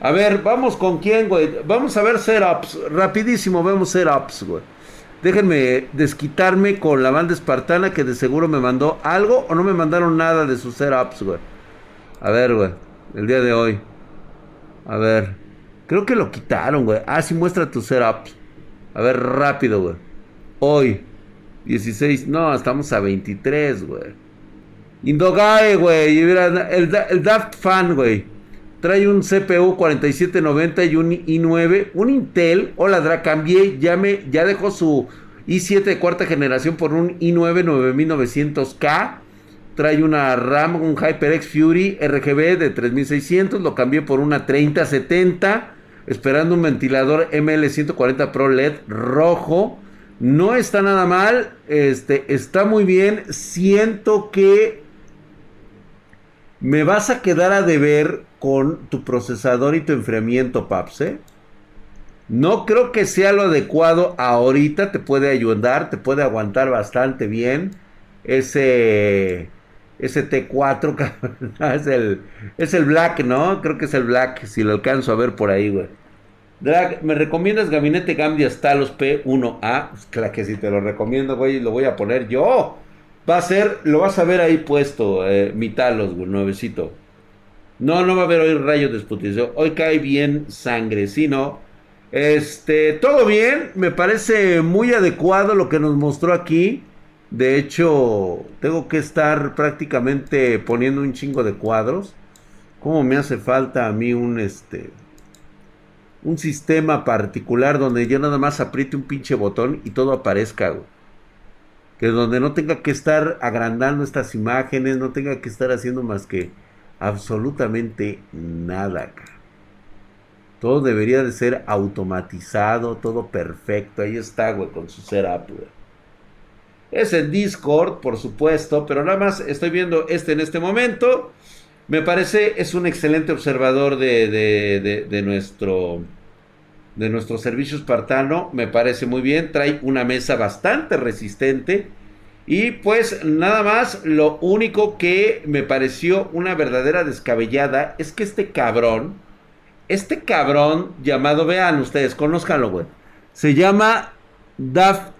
A ver, vamos con quién, güey. Vamos a ver setups. Rapidísimo, vemos setups, güey. Déjenme desquitarme con la banda espartana que de seguro me mandó algo o no me mandaron nada de sus setups, güey. A ver, güey. El día de hoy. A ver. Creo que lo quitaron, güey. Ah, sí, muestra tus setups. A ver, rápido, güey. Hoy. 16. No, estamos a 23, güey. Indogae, güey. El, el Daft Fan, güey. Trae un CPU 4790 y un i9. Un Intel. Hola, Dra, cambié. Ya, me, ya dejó su i7 de cuarta generación por un i9 9900K. Trae una RAM, un HyperX Fury RGB de 3600. Lo cambié por una 3070. Esperando un ventilador ML140 Pro LED rojo. No está nada mal. Este, está muy bien. Siento que me vas a quedar a deber con tu procesador y tu enfriamiento, Paps, ¿eh? No creo que sea lo adecuado ahorita, te puede ayudar, te puede aguantar bastante bien. Ese, ese T4 es el, es el Black, ¿no? Creo que es el Black, si lo alcanzo a ver por ahí, güey. Drag, ¿me recomiendas Gabinete Gambia Stalos P1A? Pues claro que sí, te lo recomiendo, güey, lo voy a poner yo. Va a ser, lo vas a ver ahí puesto, eh, mi güey, nuevecito. No, no va a haber hoy rayos de exputición. Hoy cae bien sangre, ¿sí, no? Este, todo bien, me parece muy adecuado lo que nos mostró aquí. De hecho, tengo que estar prácticamente poniendo un chingo de cuadros. ¿Cómo me hace falta a mí un este un sistema particular donde yo nada más apriete un pinche botón y todo aparezca, güey? Que donde no tenga que estar agrandando estas imágenes, no tenga que estar haciendo más que absolutamente nada. Todo debería de ser automatizado, todo perfecto. Ahí está, güey, con su setup, güey. Es en Discord, por supuesto, pero nada más estoy viendo este en este momento. Me parece, es un excelente observador de, de, de nuestro de nuestro servicio espartano. Me parece muy bien. Trae una mesa bastante resistente. Y pues nada más, lo único que me pareció una verdadera descabellada es que este cabrón, este cabrón llamado, vean ustedes, conózcanlo, güey. Se llama Daft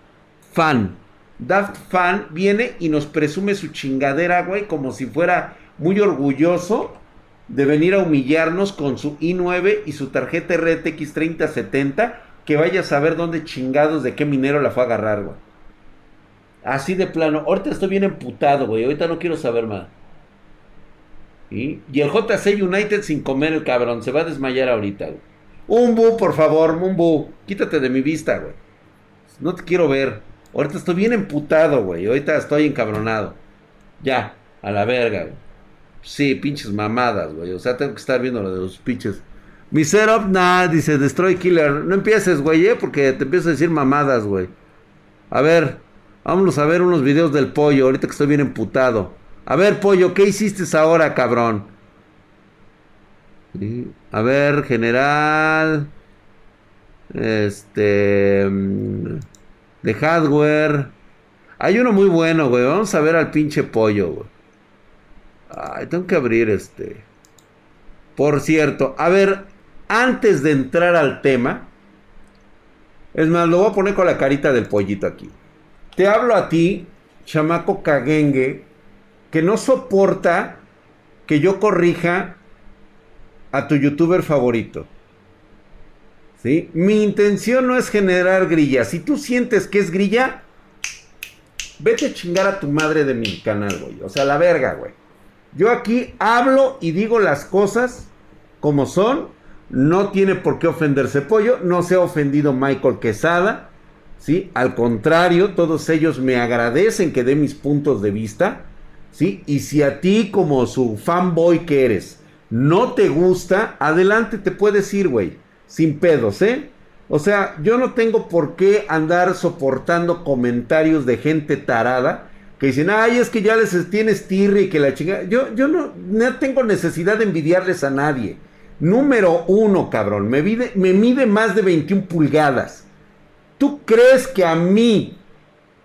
Fan. Daft Fan viene y nos presume su chingadera, güey, como si fuera muy orgulloso de venir a humillarnos con su i9 y su tarjeta RTX 3070, que vaya a saber dónde chingados de qué minero la fue a agarrar, güey. Así de plano. Ahorita estoy bien emputado, güey. Ahorita no quiero saber más. Y el JC United sin comer el cabrón. Se va a desmayar ahorita, güey. Umbu, por favor, Umbu. Quítate de mi vista, güey. No te quiero ver. Ahorita estoy bien emputado, güey. Ahorita estoy encabronado. Ya, a la verga, güey. Sí, pinches mamadas, güey. O sea, tengo que estar viendo lo de los pinches. Mi setup, nah, dice Destroy Killer. No empieces, güey, ¿eh? Porque te empiezo a decir mamadas, güey. A ver, vámonos a ver unos videos del pollo. Ahorita que estoy bien emputado. A ver, pollo, ¿qué hiciste ahora, cabrón? A ver, general. Este. Mm, de hardware. Hay uno muy bueno, güey. Vamos a ver al pinche pollo, güey. Ay, tengo que abrir este. Por cierto, a ver, antes de entrar al tema. Es más, lo voy a poner con la carita del pollito aquí. Te hablo a ti, chamaco caguengue, que no soporta que yo corrija a tu youtuber favorito. ¿Sí? Mi intención no es generar grilla. Si tú sientes que es grilla, vete a chingar a tu madre de mi canal, güey. O sea, la verga, güey. Yo aquí hablo y digo las cosas como son. No tiene por qué ofenderse pollo. No se ha ofendido Michael Quesada. ¿sí? Al contrario, todos ellos me agradecen que dé mis puntos de vista. ¿sí? Y si a ti como su fanboy que eres no te gusta, adelante te puedes ir, güey. Sin pedos, ¿eh? O sea, yo no tengo por qué andar soportando comentarios de gente tarada que dicen, ay, es que ya les tienes tirri y que la chingada. Yo, yo no, no tengo necesidad de envidiarles a nadie. Número uno, cabrón, me mide, me mide más de 21 pulgadas. ¿Tú crees que a mí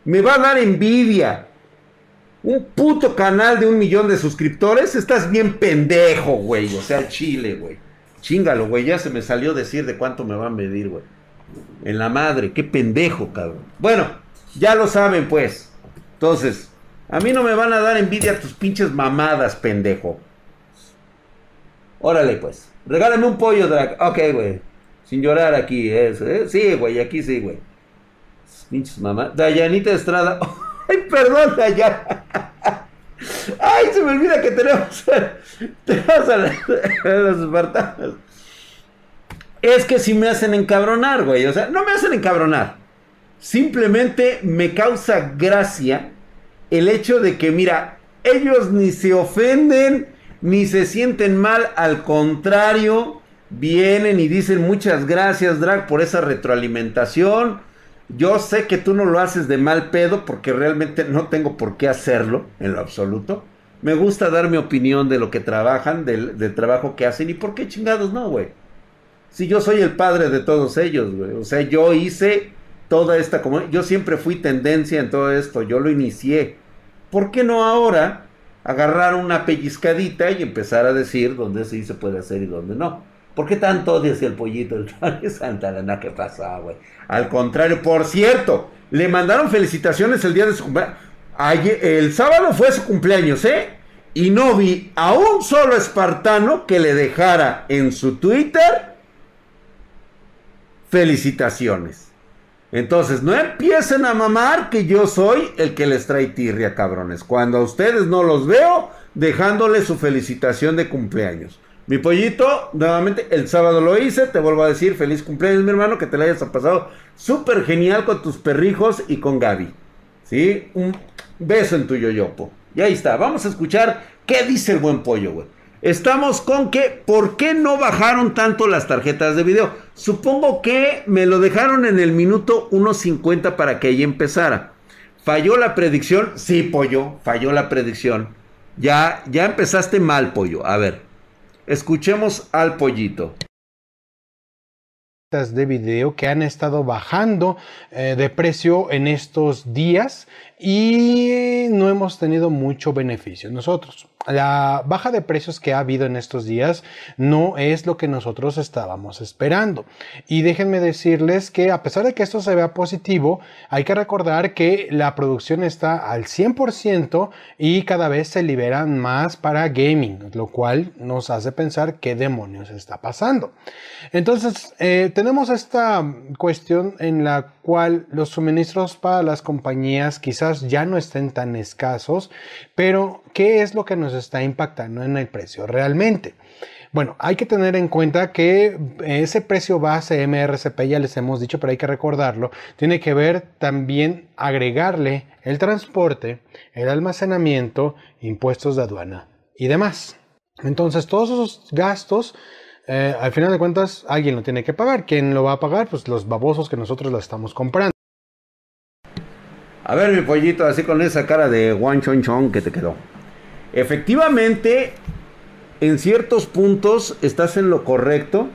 me va a dar envidia un puto canal de un millón de suscriptores? Estás bien pendejo, güey. O sea, chile, güey. Chingalo, güey, ya se me salió decir de cuánto me va a medir, güey. En la madre, qué pendejo, cabrón. Bueno, ya lo saben, pues. Entonces, a mí no me van a dar envidia tus pinches mamadas, pendejo. Órale, pues. Regálame un pollo, Drag. Ok, güey. Sin llorar aquí, ¿eh? Sí, güey, aquí sí, güey. Pinches mamadas. Dayanita Estrada. Ay, perdón, Dayana. Ay, se me olvida que tenemos, tenemos a, los espartanos. Es que si me hacen encabronar, güey. O sea, no me hacen encabronar. Simplemente me causa gracia el hecho de que, mira, ellos ni se ofenden, ni se sienten mal, al contrario, vienen y dicen muchas gracias, Drag, por esa retroalimentación. Yo sé que tú no lo haces de mal pedo porque realmente no tengo por qué hacerlo en lo absoluto. Me gusta dar mi opinión de lo que trabajan, del, del trabajo que hacen y por qué chingados no, güey. Si yo soy el padre de todos ellos, güey. O sea, yo hice toda esta como yo siempre fui tendencia en todo esto, yo lo inicié. ¿Por qué no ahora agarrar una pellizcadita y empezar a decir dónde sí se puede hacer y dónde no? ¿Por qué tanto odias el pollito el Santa? ¿Qué pasa, güey? Al contrario, por cierto, le mandaron felicitaciones el día de su cumpleaños. el sábado fue su cumpleaños, ¿eh? Y no vi a un solo espartano que le dejara en su Twitter felicitaciones. Entonces, no empiecen a mamar que yo soy el que les trae tirria, cabrones. Cuando a ustedes no los veo, dejándoles su felicitación de cumpleaños. Mi pollito, nuevamente, el sábado lo hice. Te vuelvo a decir, feliz cumpleaños, mi hermano. Que te la hayas pasado súper genial con tus perrijos y con Gaby. ¿Sí? Un beso en tu yoyopo. Y ahí está. Vamos a escuchar qué dice el buen pollo, güey. Estamos con que, ¿por qué no bajaron tanto las tarjetas de video? Supongo que me lo dejaron en el minuto 1.50 para que ahí empezara. ¿Falló la predicción? Sí, pollo, falló la predicción. Ya, ya empezaste mal, pollo. A ver, escuchemos al pollito de video que han estado bajando eh, de precio en estos días y no hemos tenido mucho beneficio nosotros la baja de precios que ha habido en estos días no es lo que nosotros estábamos esperando. Y déjenme decirles que a pesar de que esto se vea positivo, hay que recordar que la producción está al 100% y cada vez se liberan más para gaming, lo cual nos hace pensar qué demonios está pasando. Entonces, eh, tenemos esta cuestión en la cual los suministros para las compañías quizás ya no estén tan escasos, pero ¿qué es lo que nos está impactando en el precio realmente? Bueno, hay que tener en cuenta que ese precio base MRCP, ya les hemos dicho, pero hay que recordarlo, tiene que ver también agregarle el transporte, el almacenamiento, impuestos de aduana y demás. Entonces, todos esos gastos, eh, al final de cuentas, alguien lo tiene que pagar. ¿Quién lo va a pagar? Pues los babosos que nosotros la estamos comprando. A ver, mi pollito, así con esa cara de Juan Chon Chon que te quedó. Efectivamente, en ciertos puntos estás en lo correcto.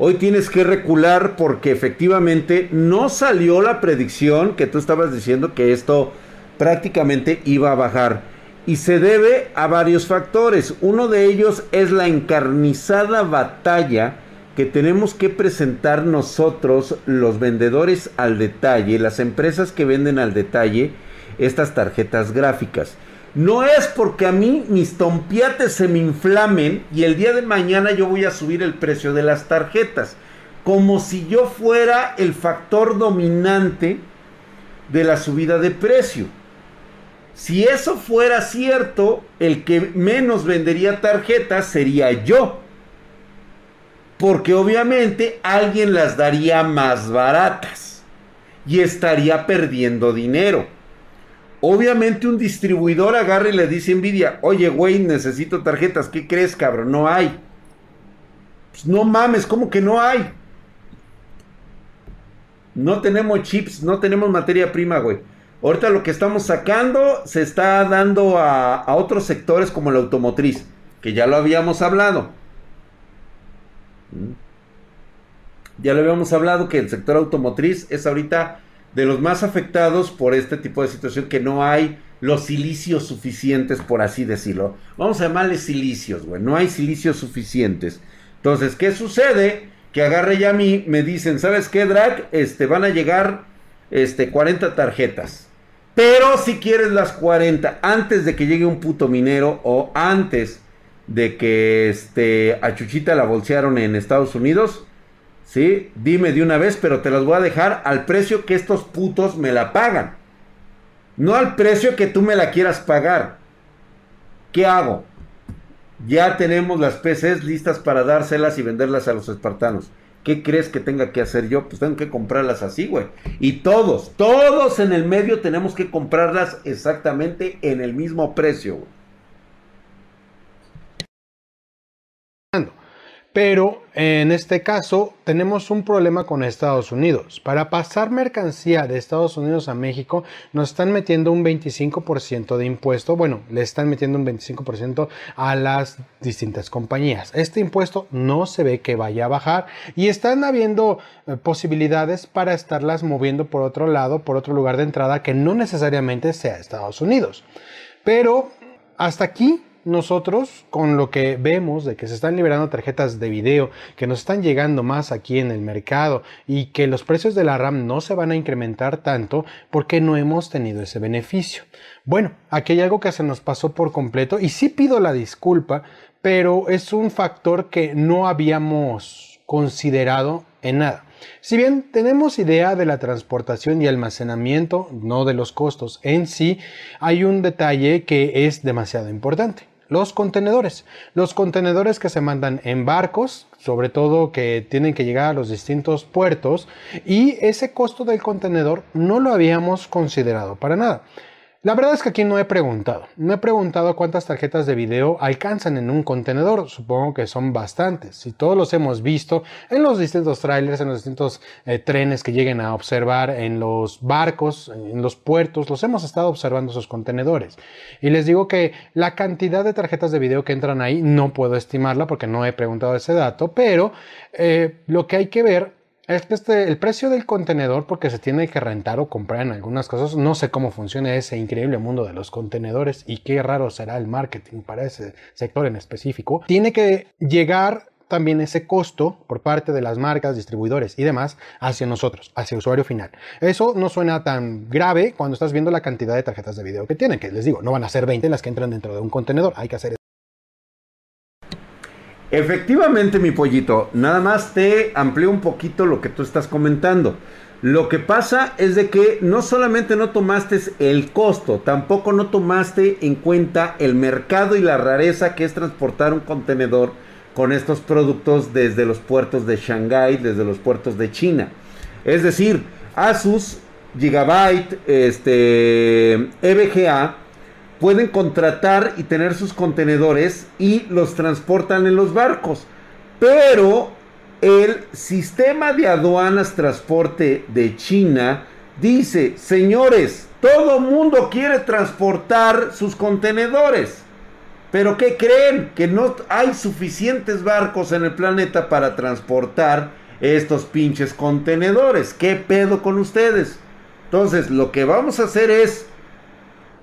Hoy tienes que recular porque efectivamente no salió la predicción que tú estabas diciendo que esto prácticamente iba a bajar. Y se debe a varios factores. Uno de ellos es la encarnizada batalla que tenemos que presentar nosotros, los vendedores al detalle, las empresas que venden al detalle estas tarjetas gráficas. No es porque a mí mis tompiates se me inflamen y el día de mañana yo voy a subir el precio de las tarjetas. Como si yo fuera el factor dominante de la subida de precio. Si eso fuera cierto, el que menos vendería tarjetas sería yo. Porque obviamente alguien las daría más baratas y estaría perdiendo dinero. Obviamente un distribuidor agarra y le dice Nvidia, oye güey, necesito tarjetas, ¿qué crees cabrón? No hay. Pues no mames, ¿cómo que no hay? No tenemos chips, no tenemos materia prima, güey. Ahorita lo que estamos sacando se está dando a, otros sectores como la automotriz, que ya lo habíamos hablado. Ya lo habíamos hablado que el sector automotriz es ahorita de los más afectados por este tipo de situación que no hay los silicios suficientes, por así decirlo. Vamos a llamarle silicios, güey. No hay silicios suficientes. Entonces, ¿qué sucede? Que agarre ya a mí, me dicen, ¿sabes qué, Drag? Este, van a llegar este, 40 tarjetas. Pero si quieres las 40 antes de que llegue un puto minero o antes de que este, a Chuchita la bolsearon en Estados Unidos, ¿sí? Dime de una vez, pero te las voy a dejar al precio que estos putos me la pagan. No al precio que tú me la quieras pagar. ¿Qué hago? Ya tenemos las PCs listas para dárselas y venderlas a los espartanos. ¿Qué crees que tenga que hacer yo? Pues tengo que comprarlas así, güey. Y todos, todos en el medio tenemos que comprarlas exactamente en el mismo precio, güey. Pero en este caso tenemos un problema con Estados Unidos. Para pasar mercancía de Estados Unidos a México nos están metiendo un 25% de impuesto. Bueno, le están metiendo un 25% a las distintas compañías. Este impuesto no se ve que vaya a bajar y están habiendo eh, posibilidades para estarlas moviendo por otro lado, por otro lugar de entrada que no necesariamente sea Estados Unidos. Pero hasta aquí nosotros con lo que vemos de que se están liberando tarjetas de video, que nos están llegando más aquí en el mercado y que los precios de la RAM no se van a incrementar tanto porque no hemos tenido ese beneficio. Bueno, aquí hay algo que se nos pasó por completo y sí pido la disculpa, pero es un factor que no habíamos considerado en nada. Si bien tenemos idea de la transportación y almacenamiento, no de los costos en sí, hay un detalle que es demasiado importante los contenedores. Los contenedores que se mandan en barcos, sobre todo que tienen que llegar a los distintos puertos, y ese costo del contenedor no lo habíamos considerado para nada. La verdad es que aquí no he preguntado. No he preguntado cuántas tarjetas de video alcanzan en un contenedor. Supongo que son bastantes. Si todos los hemos visto en los distintos trailers, en los distintos eh, trenes que lleguen a observar, en los barcos, en los puertos, los hemos estado observando esos contenedores. Y les digo que la cantidad de tarjetas de video que entran ahí no puedo estimarla porque no he preguntado ese dato, pero eh, lo que hay que ver este, el precio del contenedor, porque se tiene que rentar o comprar en algunas cosas, no sé cómo funciona ese increíble mundo de los contenedores y qué raro será el marketing para ese sector en específico, tiene que llegar también ese costo por parte de las marcas, distribuidores y demás hacia nosotros, hacia el usuario final. Eso no suena tan grave cuando estás viendo la cantidad de tarjetas de video que tienen, que les digo, no van a ser 20 las que entran dentro de un contenedor, hay que hacer Efectivamente, mi pollito, nada más te amplío un poquito lo que tú estás comentando. Lo que pasa es de que no solamente no tomaste el costo, tampoco no tomaste en cuenta el mercado y la rareza que es transportar un contenedor con estos productos desde los puertos de Shanghái, desde los puertos de China. Es decir, Asus, Gigabyte, este, EVGA, pueden contratar y tener sus contenedores y los transportan en los barcos. Pero el sistema de aduanas transporte de China dice, señores, todo mundo quiere transportar sus contenedores. Pero ¿qué creen? Que no hay suficientes barcos en el planeta para transportar estos pinches contenedores. ¿Qué pedo con ustedes? Entonces, lo que vamos a hacer es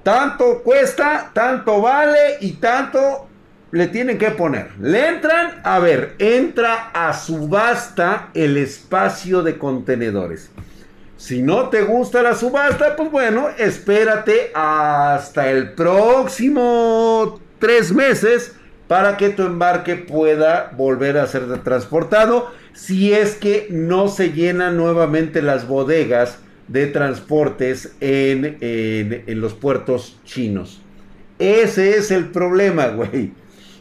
tanto cuesta, tanto vale y tanto le tienen que poner. Le entran, a ver, entra a subasta el espacio de contenedores. Si no te gusta la subasta, pues bueno, espérate hasta el próximo tres meses para que tu embarque pueda volver a ser transportado si es que no se llenan nuevamente las bodegas de transportes en, en, los puertos chinos. Ese es el problema, güey.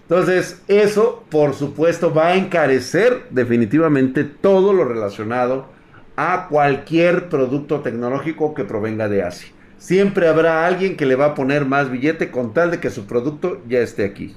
Entonces, eso, por supuesto, va a encarecer definitivamente todo lo relacionado a cualquier producto tecnológico que provenga de Asia. Siempre habrá alguien que le va a poner más billete con tal de que su producto ya esté aquí.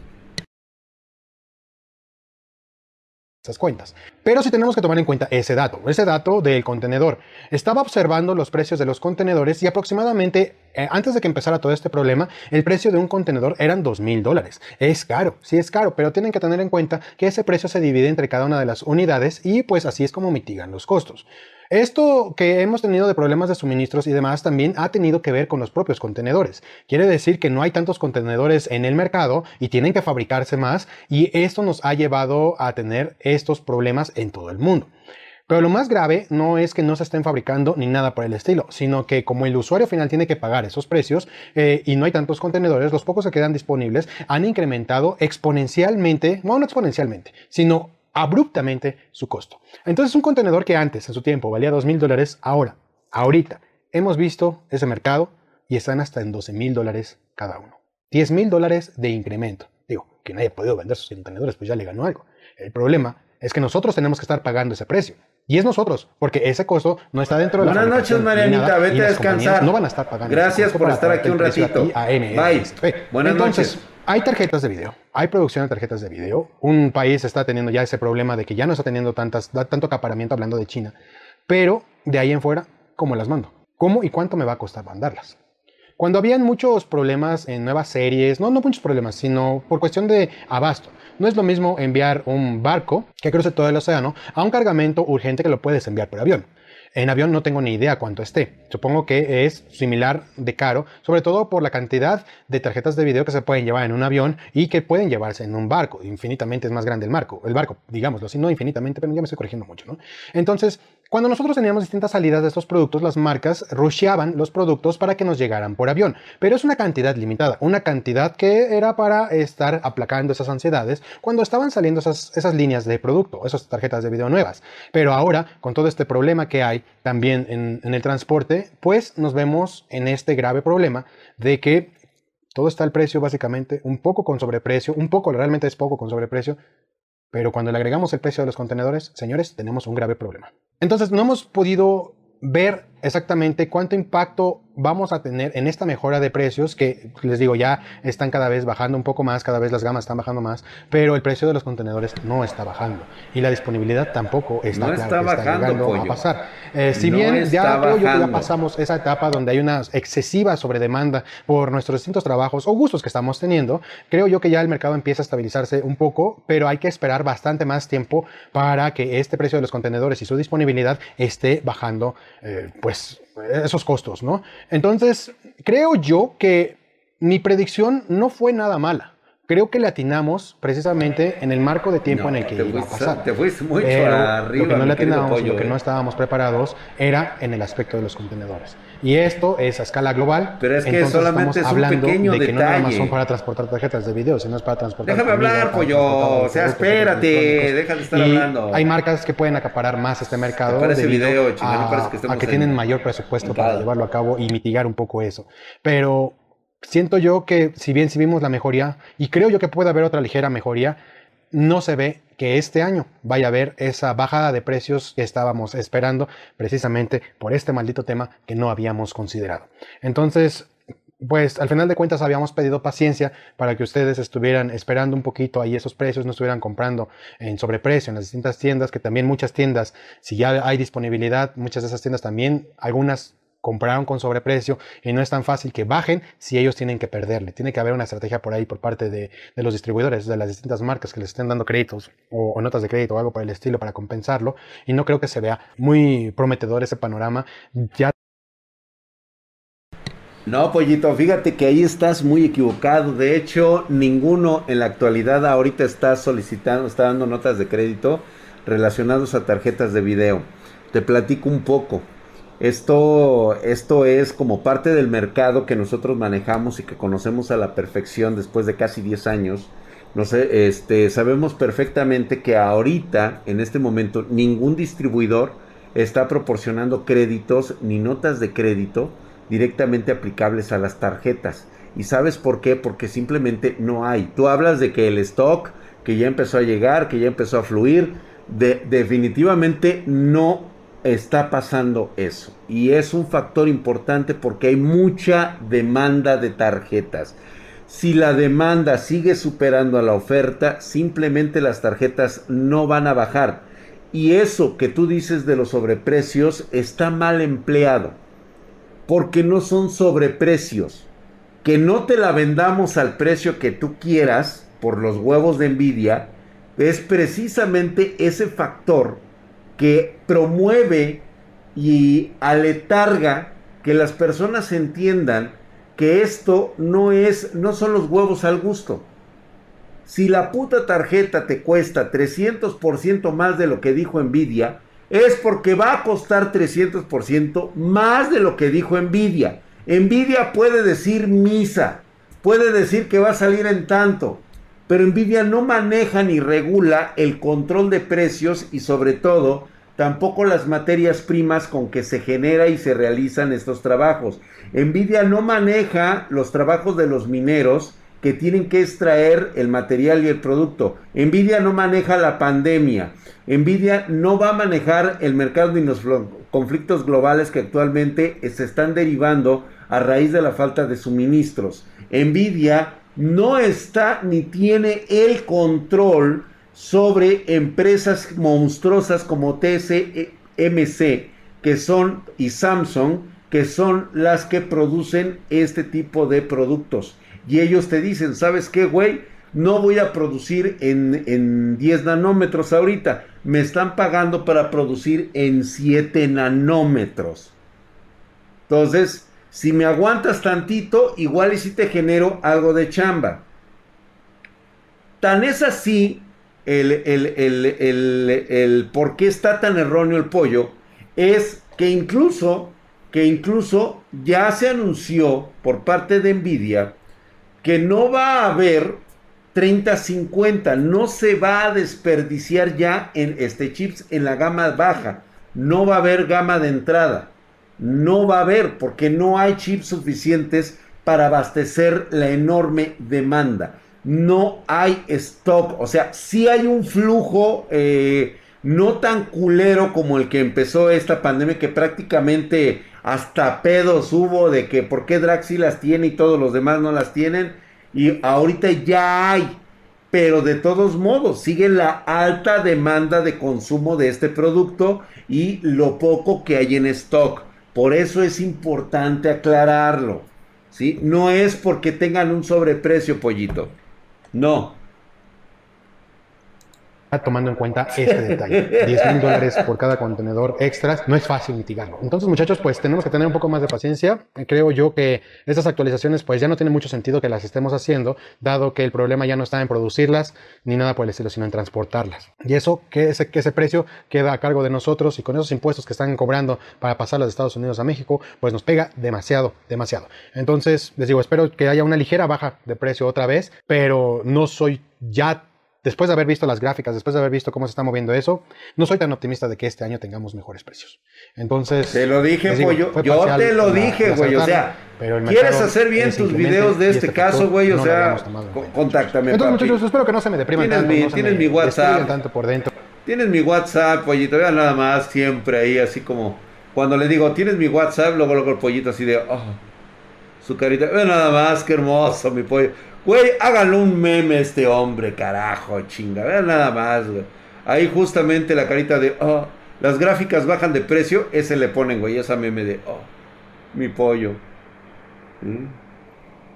Cuentas. Pero sí tenemos que tomar en cuenta ese dato, ese dato del contenedor. Estaba observando los precios de los contenedores y aproximadamente eh, antes de que empezara todo este problema, el precio de un contenedor eran dos mil dólares. Es caro, sí es caro, pero tienen que tener en cuenta que ese precio se divide entre cada una de las unidades y pues así es como mitigan los costos. Esto que hemos tenido de problemas de suministros y demás también ha tenido que ver con los propios contenedores. Quiere decir que no hay tantos contenedores en el mercado y tienen que fabricarse más y esto nos ha llevado a tener estos problemas en todo el mundo. Pero lo más grave no es que no se estén fabricando ni nada por el estilo, sino que como el usuario final tiene que pagar esos precios eh, y no hay tantos contenedores, los pocos que quedan disponibles han incrementado exponencialmente, no, no exponencialmente, sino abruptamente su costo. Entonces un contenedor que antes, en su tiempo, valía 2 mil dólares, ahora, ahorita, hemos visto ese mercado y están hasta en 12 mil dólares cada uno. 10 mil dólares de incremento. Digo, que nadie ha podido vender sus contenedores, pues ya le ganó algo. El problema es que nosotros tenemos que estar pagando ese precio. Y es nosotros, porque ese costo no está dentro de la Buenas noches, Marianita, vete a descansar. No van a estar pagando. Gracias por estar aquí un ratito. Bye. Buenas Entonces, hay tarjetas de video, hay producción de tarjetas de video. Un país está teniendo ya ese problema de que ya no está teniendo tantas, tanto acaparamiento hablando de China. Pero de ahí en fuera, ¿cómo las mando? ¿Cómo y cuánto me va a costar mandarlas? Cuando habían muchos problemas en nuevas series, no, no muchos problemas, sino por cuestión de abasto. No es lo mismo enviar un barco que cruce todo el océano a un cargamento urgente que lo puedes enviar por avión. En avión no tengo ni idea cuánto esté. Supongo que es similar de caro, sobre todo por la cantidad de tarjetas de video que se pueden llevar en un avión y que pueden llevarse en un barco. Infinitamente es más grande el barco, el barco, digámoslo así, no infinitamente, pero ya me estoy corrigiendo mucho, ¿no? Entonces, cuando nosotros teníamos distintas salidas de estos productos, las marcas rusheaban los productos para que nos llegaran por avión, pero es una cantidad limitada, una cantidad que era para estar aplacando esas ansiedades cuando estaban saliendo esas, esas líneas de producto, esas tarjetas de video nuevas. Pero ahora, con todo este problema que hay también en, en el transporte, pues nos vemos en este grave problema de que todo está al precio básicamente, un poco con sobreprecio, un poco realmente es poco con sobreprecio, pero cuando le agregamos el precio de los contenedores, señores, tenemos un grave problema. Entonces, no hemos podido ver exactamente cuánto impacto vamos a tener en esta mejora de precios que les digo ya están cada vez bajando un poco más, cada vez las gamas están bajando más, pero el precio de los contenedores no está bajando y la disponibilidad tampoco está, no está, bajando, a pasar. Eh, si bien ya que ya pasamos esa etapa donde hay una excesiva sobredemanda por nuestros distintos trabajos o gustos que estamos teniendo, creo yo que ya el mercado empieza a estabilizarse un poco, pero hay que esperar bastante más tiempo para que este precio de los contenedores y su disponibilidad esté bajando, eh, pues esos costos, ¿no? Entonces, creo yo que mi predicción no fue nada mala creo que le atinamos precisamente en el marco de tiempo en el que iba a pasar. Te fuiste mucho arriba. Lo que no le atinamos, lo que no estábamos preparados, era en el aspecto de los contenedores. Y esto es a escala global. Pero es que solamente es un pequeño de que no nada más son para transportar tarjetas de video, sino es para transportar. Déjame hablar, pollo. O sea, espérate, déjame estar hablando. Hay marcas que pueden acaparar más este mercado. Parece video, a, parece que, a que tienen mayor presupuesto para llevarlo a cabo y mitigar un poco eso. Pero siento yo que si bien si vimos la mejoría, y creo yo que puede haber otra ligera mejoría, no se ve que este año vaya a haber esa bajada de precios que estábamos esperando precisamente por este maldito tema que no habíamos considerado. Entonces, pues al final de cuentas habíamos pedido paciencia para que ustedes estuvieran esperando un poquito ahí esos precios, no estuvieran comprando en sobreprecio en las distintas tiendas, que también muchas tiendas, si ya hay disponibilidad, muchas de esas tiendas también, algunas compraron con sobreprecio y no es tan fácil que bajen si ellos tienen que perderle. Tiene que haber una estrategia por ahí por parte de, los distribuidores, de las distintas marcas que les estén dando créditos o, notas de crédito o algo por el estilo para compensarlo. Y no creo que se vea muy prometedor ese panorama. Ya no, pollito, fíjate que ahí estás muy equivocado. De hecho, ninguno en la actualidad ahorita está solicitando, está dando notas de crédito relacionados a tarjetas de video. Te platico un poco. Esto, esto es como parte del mercado que nosotros manejamos y que conocemos a la perfección después de casi 10 años. No sé, este, sabemos perfectamente que ahorita, en este momento, ningún distribuidor está proporcionando créditos ni notas de crédito directamente aplicables a las tarjetas. ¿Y sabes por qué? Porque simplemente no hay. Tú hablas de que el stock, que ya empezó a llegar, que ya empezó a fluir, de, definitivamente no está pasando eso. Y es un factor importante porque hay mucha demanda de tarjetas. Si la demanda sigue superando a la oferta, simplemente las tarjetas no van a bajar. Y eso que tú dices de los sobreprecios está mal empleado. Porque no son sobreprecios. Que no te la vendamos al precio que tú quieras por los huevos de envidia es precisamente ese factor que promueve y aletarga que las personas entiendan que esto no es, no son los huevos al gusto. Si la puta tarjeta te cuesta 300% más de lo que dijo Nvidia, es porque va a costar 300% más de lo que dijo Nvidia. Nvidia puede decir misa, puede decir que va a salir en tanto, pero Nvidia no maneja ni regula el control de precios y sobre todo tampoco las materias primas con que se genera y se realizan estos trabajos. Nvidia no maneja los trabajos de los mineros que tienen que extraer el material y el producto. Nvidia no maneja la pandemia. Nvidia no va a manejar el mercado y los conflictos globales que actualmente se están derivando a raíz de la falta de suministros. Nvidia no está ni tiene el control sobre empresas monstruosas como TSMC, que son, y Samsung, que son las que producen este tipo de productos. Y ellos te dicen, ¿sabes qué, güey? No voy a producir en, en 10 nanómetros ahorita. Me están pagando para producir en 7 nanómetros. Entonces, si me aguantas tantito, igual y si te genero algo de chamba. Tan es así el, el, por qué está tan erróneo el pollo, es que incluso, que incluso ya se anunció por parte de Nvidia que no va a haber 30-50, no se va a desperdiciar ya en este chips en la gama baja, no va a haber gama de entrada, no va a haber porque no hay chips suficientes para abastecer la enorme demanda no hay stock. O sea, sí hay un flujo eh, no tan culero como el que empezó esta pandemia, que prácticamente hasta pedos hubo de que por qué Drax sí las tiene y todos los demás no las tienen. Y ahorita ya hay. Pero de todos modos, sigue la alta demanda de consumo de este producto y lo poco que hay en stock. Por eso es importante aclararlo. ¿sí? No es porque tengan un sobreprecio, pollito. No. Tomando en cuenta este detalle, 10 mil dólares por cada contenedor extras, no es fácil mitigarlo. Entonces, muchachos, pues tenemos que tener un poco más de paciencia. Creo yo que estas actualizaciones, pues ya no tiene mucho sentido que las estemos haciendo, dado que el problema ya no está en producirlas ni nada por el estilo, sino en transportarlas. Y eso, que ese, que ese precio queda a cargo de nosotros y con esos impuestos que están cobrando para pasarlas de Estados Unidos a México, pues nos pega demasiado, demasiado. Entonces, les digo, espero que haya una ligera baja de precio otra vez, pero no soy ya después de haber visto las gráficas, después de haber visto cómo se está moviendo eso, no soy tan optimista de que este año tengamos mejores precios. Entonces. Te lo dije, pollo. Yo te lo dije, güey. O sea, ¿quieres hacer bien tus videos de este, este caso, güey? O sea, contáctame. Entonces, muchachos, espero que no se me depriman tienes tanto. Mi, tienes mi WhatsApp. Tanto por dentro. Tienes mi WhatsApp, pollito. Vean nada más, siempre ahí, así como. Cuando le digo, tienes mi WhatsApp, luego, luego el pollito así de. Oh, su carita. Vean nada más, qué hermoso, mi pollo. Güey, háganle un meme a este hombre, carajo, chinga. Vean nada más, güey. Ahí justamente la carita de, oh, las gráficas bajan de precio, ese le ponen, güey, esa meme de, oh, mi pollo.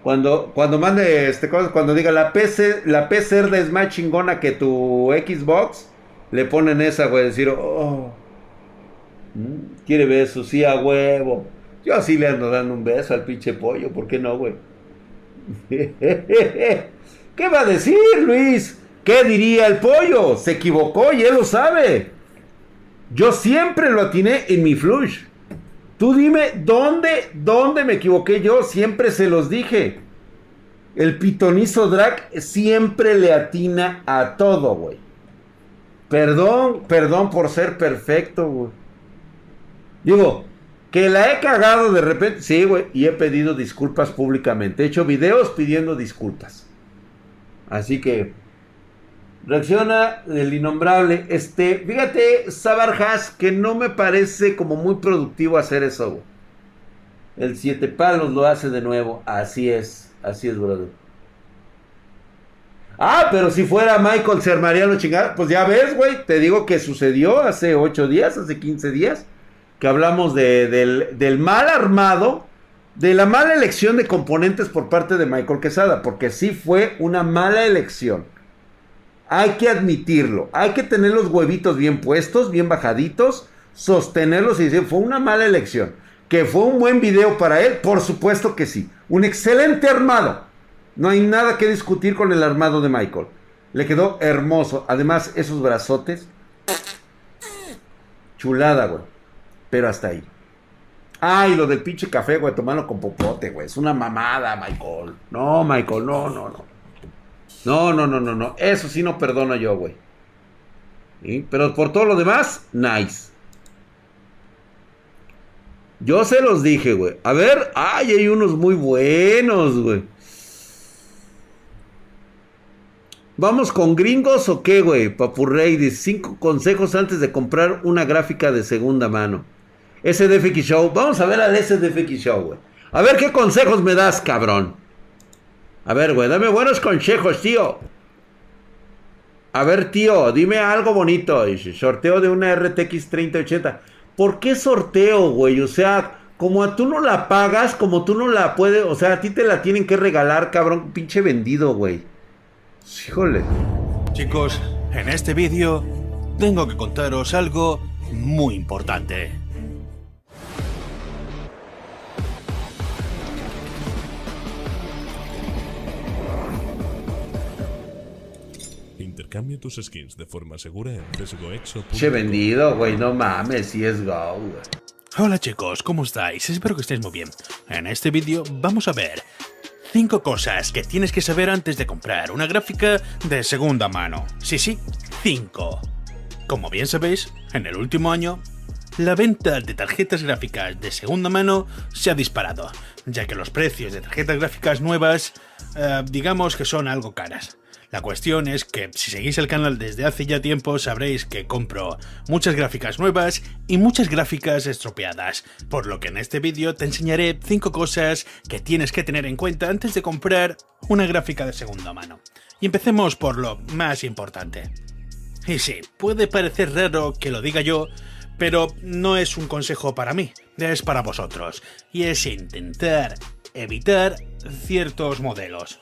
Cuando, cuando mande este cuando diga la PC, la PC es más chingona que tu Xbox, le ponen esa, güey, decir, oh, quiere beso, sí a huevo. Yo así le ando dando un beso al pinche pollo, ¿por qué no, güey? ¿Qué va a decir Luis? ¿Qué diría el pollo? Se equivocó y él lo sabe. Yo siempre lo atiné en mi flush. Tú dime dónde, dónde me equivoqué yo. Siempre se los dije. El pitonizo drag siempre le atina a todo, güey. Perdón, perdón por ser perfecto, güey. Digo, que la he cagado de repente. Sí, güey. Y he pedido disculpas públicamente. He hecho videos pidiendo disculpas. Así que. Reacciona el innombrable. Este. Fíjate, Sabarjas, que no me parece como muy productivo hacer eso. El siete palos lo hace de nuevo. Así es. Así es, brother. Ah, pero si fuera Michael Ser Mariano chingada, pues ya ves, güey. Te digo que sucedió hace ocho días, hace 15 días que hablamos del, mal armado, de la mala elección de componentes por parte de Michael Quesada, porque sí fue una mala elección. Hay que admitirlo, hay que tener los huevitos bien puestos, bien bajaditos, sostenerlos y decir, fue una mala elección. Que fue un buen video para él, por supuesto que sí. Un excelente armado. No hay nada que discutir con el armado de Michael. Le quedó hermoso. Además, esos brazotes. Chulada, güey. Pero hasta ahí. Ay, lo del pinche café, güey, tomarlo con popote, güey. Es una mamada, Michael. No, Michael, no, no, no. No, no, no, no, no. Eso sí no perdono yo, güey. Pero por todo lo demás, nice. Yo se los dije, güey. A ver, ay, hay unos muy buenos, güey. ¿Vamos con gringos o qué, güey? Papurrey dice, cinco consejos antes de comprar una gráfica de segunda mano. SDFX Show. Vamos a ver al SDFX Show, güey. A ver qué consejos me das, cabrón. A ver, güey, dame buenos consejos, tío. A ver, tío, dime algo bonito. sorteo de una RTX 3080. ¿Por qué sorteo, güey? O sea, como a tú no la pagas, como tú no la puedes, o sea, a ti te la tienen que regalar, cabrón, pinche vendido, güey. Híjole. Chicos, en este vídeo tengo que contaros algo muy importante. Cambia tus skins de forma segura en CSGOEXO. Che vendido, güey, no mames, si es Go. Hola chicos, ¿cómo estáis? Espero que estéis muy bien. En este vídeo vamos a ver 5 cosas que tienes que saber antes de comprar una gráfica de segunda mano. Sí, sí, 5. Como bien sabéis, en el último año, la venta de tarjetas gráficas de segunda mano se ha disparado, ya que los precios de tarjetas gráficas nuevas, eh, digamos que son algo caras. La cuestión es que si seguís el canal desde hace ya tiempo sabréis que compro muchas gráficas nuevas y muchas gráficas estropeadas, por lo que en este vídeo te enseñaré 5 cosas que tienes que tener en cuenta antes de comprar una gráfica de segunda mano. Y empecemos por lo más importante. Y sí, puede parecer raro que lo diga yo, pero no es un consejo para mí, es para vosotros, y es intentar evitar ciertos modelos.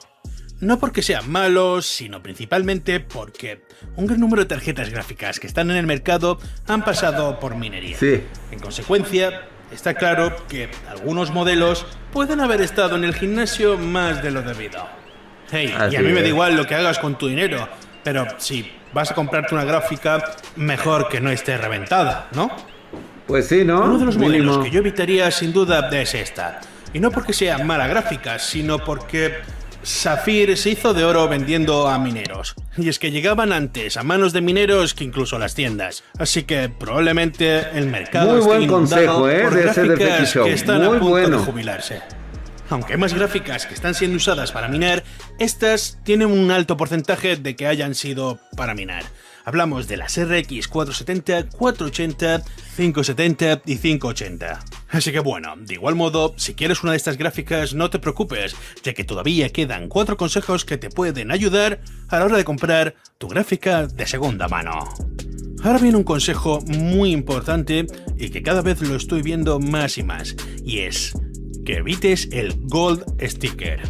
No porque sean malos, sino principalmente porque un gran número de tarjetas gráficas que están en el mercado han pasado por minería. En consecuencia, está claro que algunos modelos pueden haber estado en el gimnasio más de lo debido. Hey, y a mí me da igual lo que hagas con tu dinero, pero si vas a comprarte una gráfica, mejor que no esté reventada, ¿no? Pues sí, ¿no? Uno de los modelos que yo evitaría sin duda es esta. Y no porque sea mala gráfica, sino porque Safir se hizo de oro vendiendo a mineros. Y es que llegaban antes a manos de mineros que incluso las tiendas. Así que probablemente el mercado Muy buen consejo, ¿eh? de gráficas que están a punto de jubilarse. Aunque hay más gráficas que están siendo usadas para minar, estas tienen un alto porcentaje de que hayan sido para minar. Hablamos de las RX 470, 480, 570 y 580. Así que bueno, de igual modo, si quieres una de estas gráficas, no te preocupes, ya que todavía quedan cuatro consejos que te pueden ayudar a la hora de comprar tu gráfica de segunda mano. Ahora viene un consejo muy importante y que cada vez lo estoy viendo más y más, y es que evites el Gold Sticker.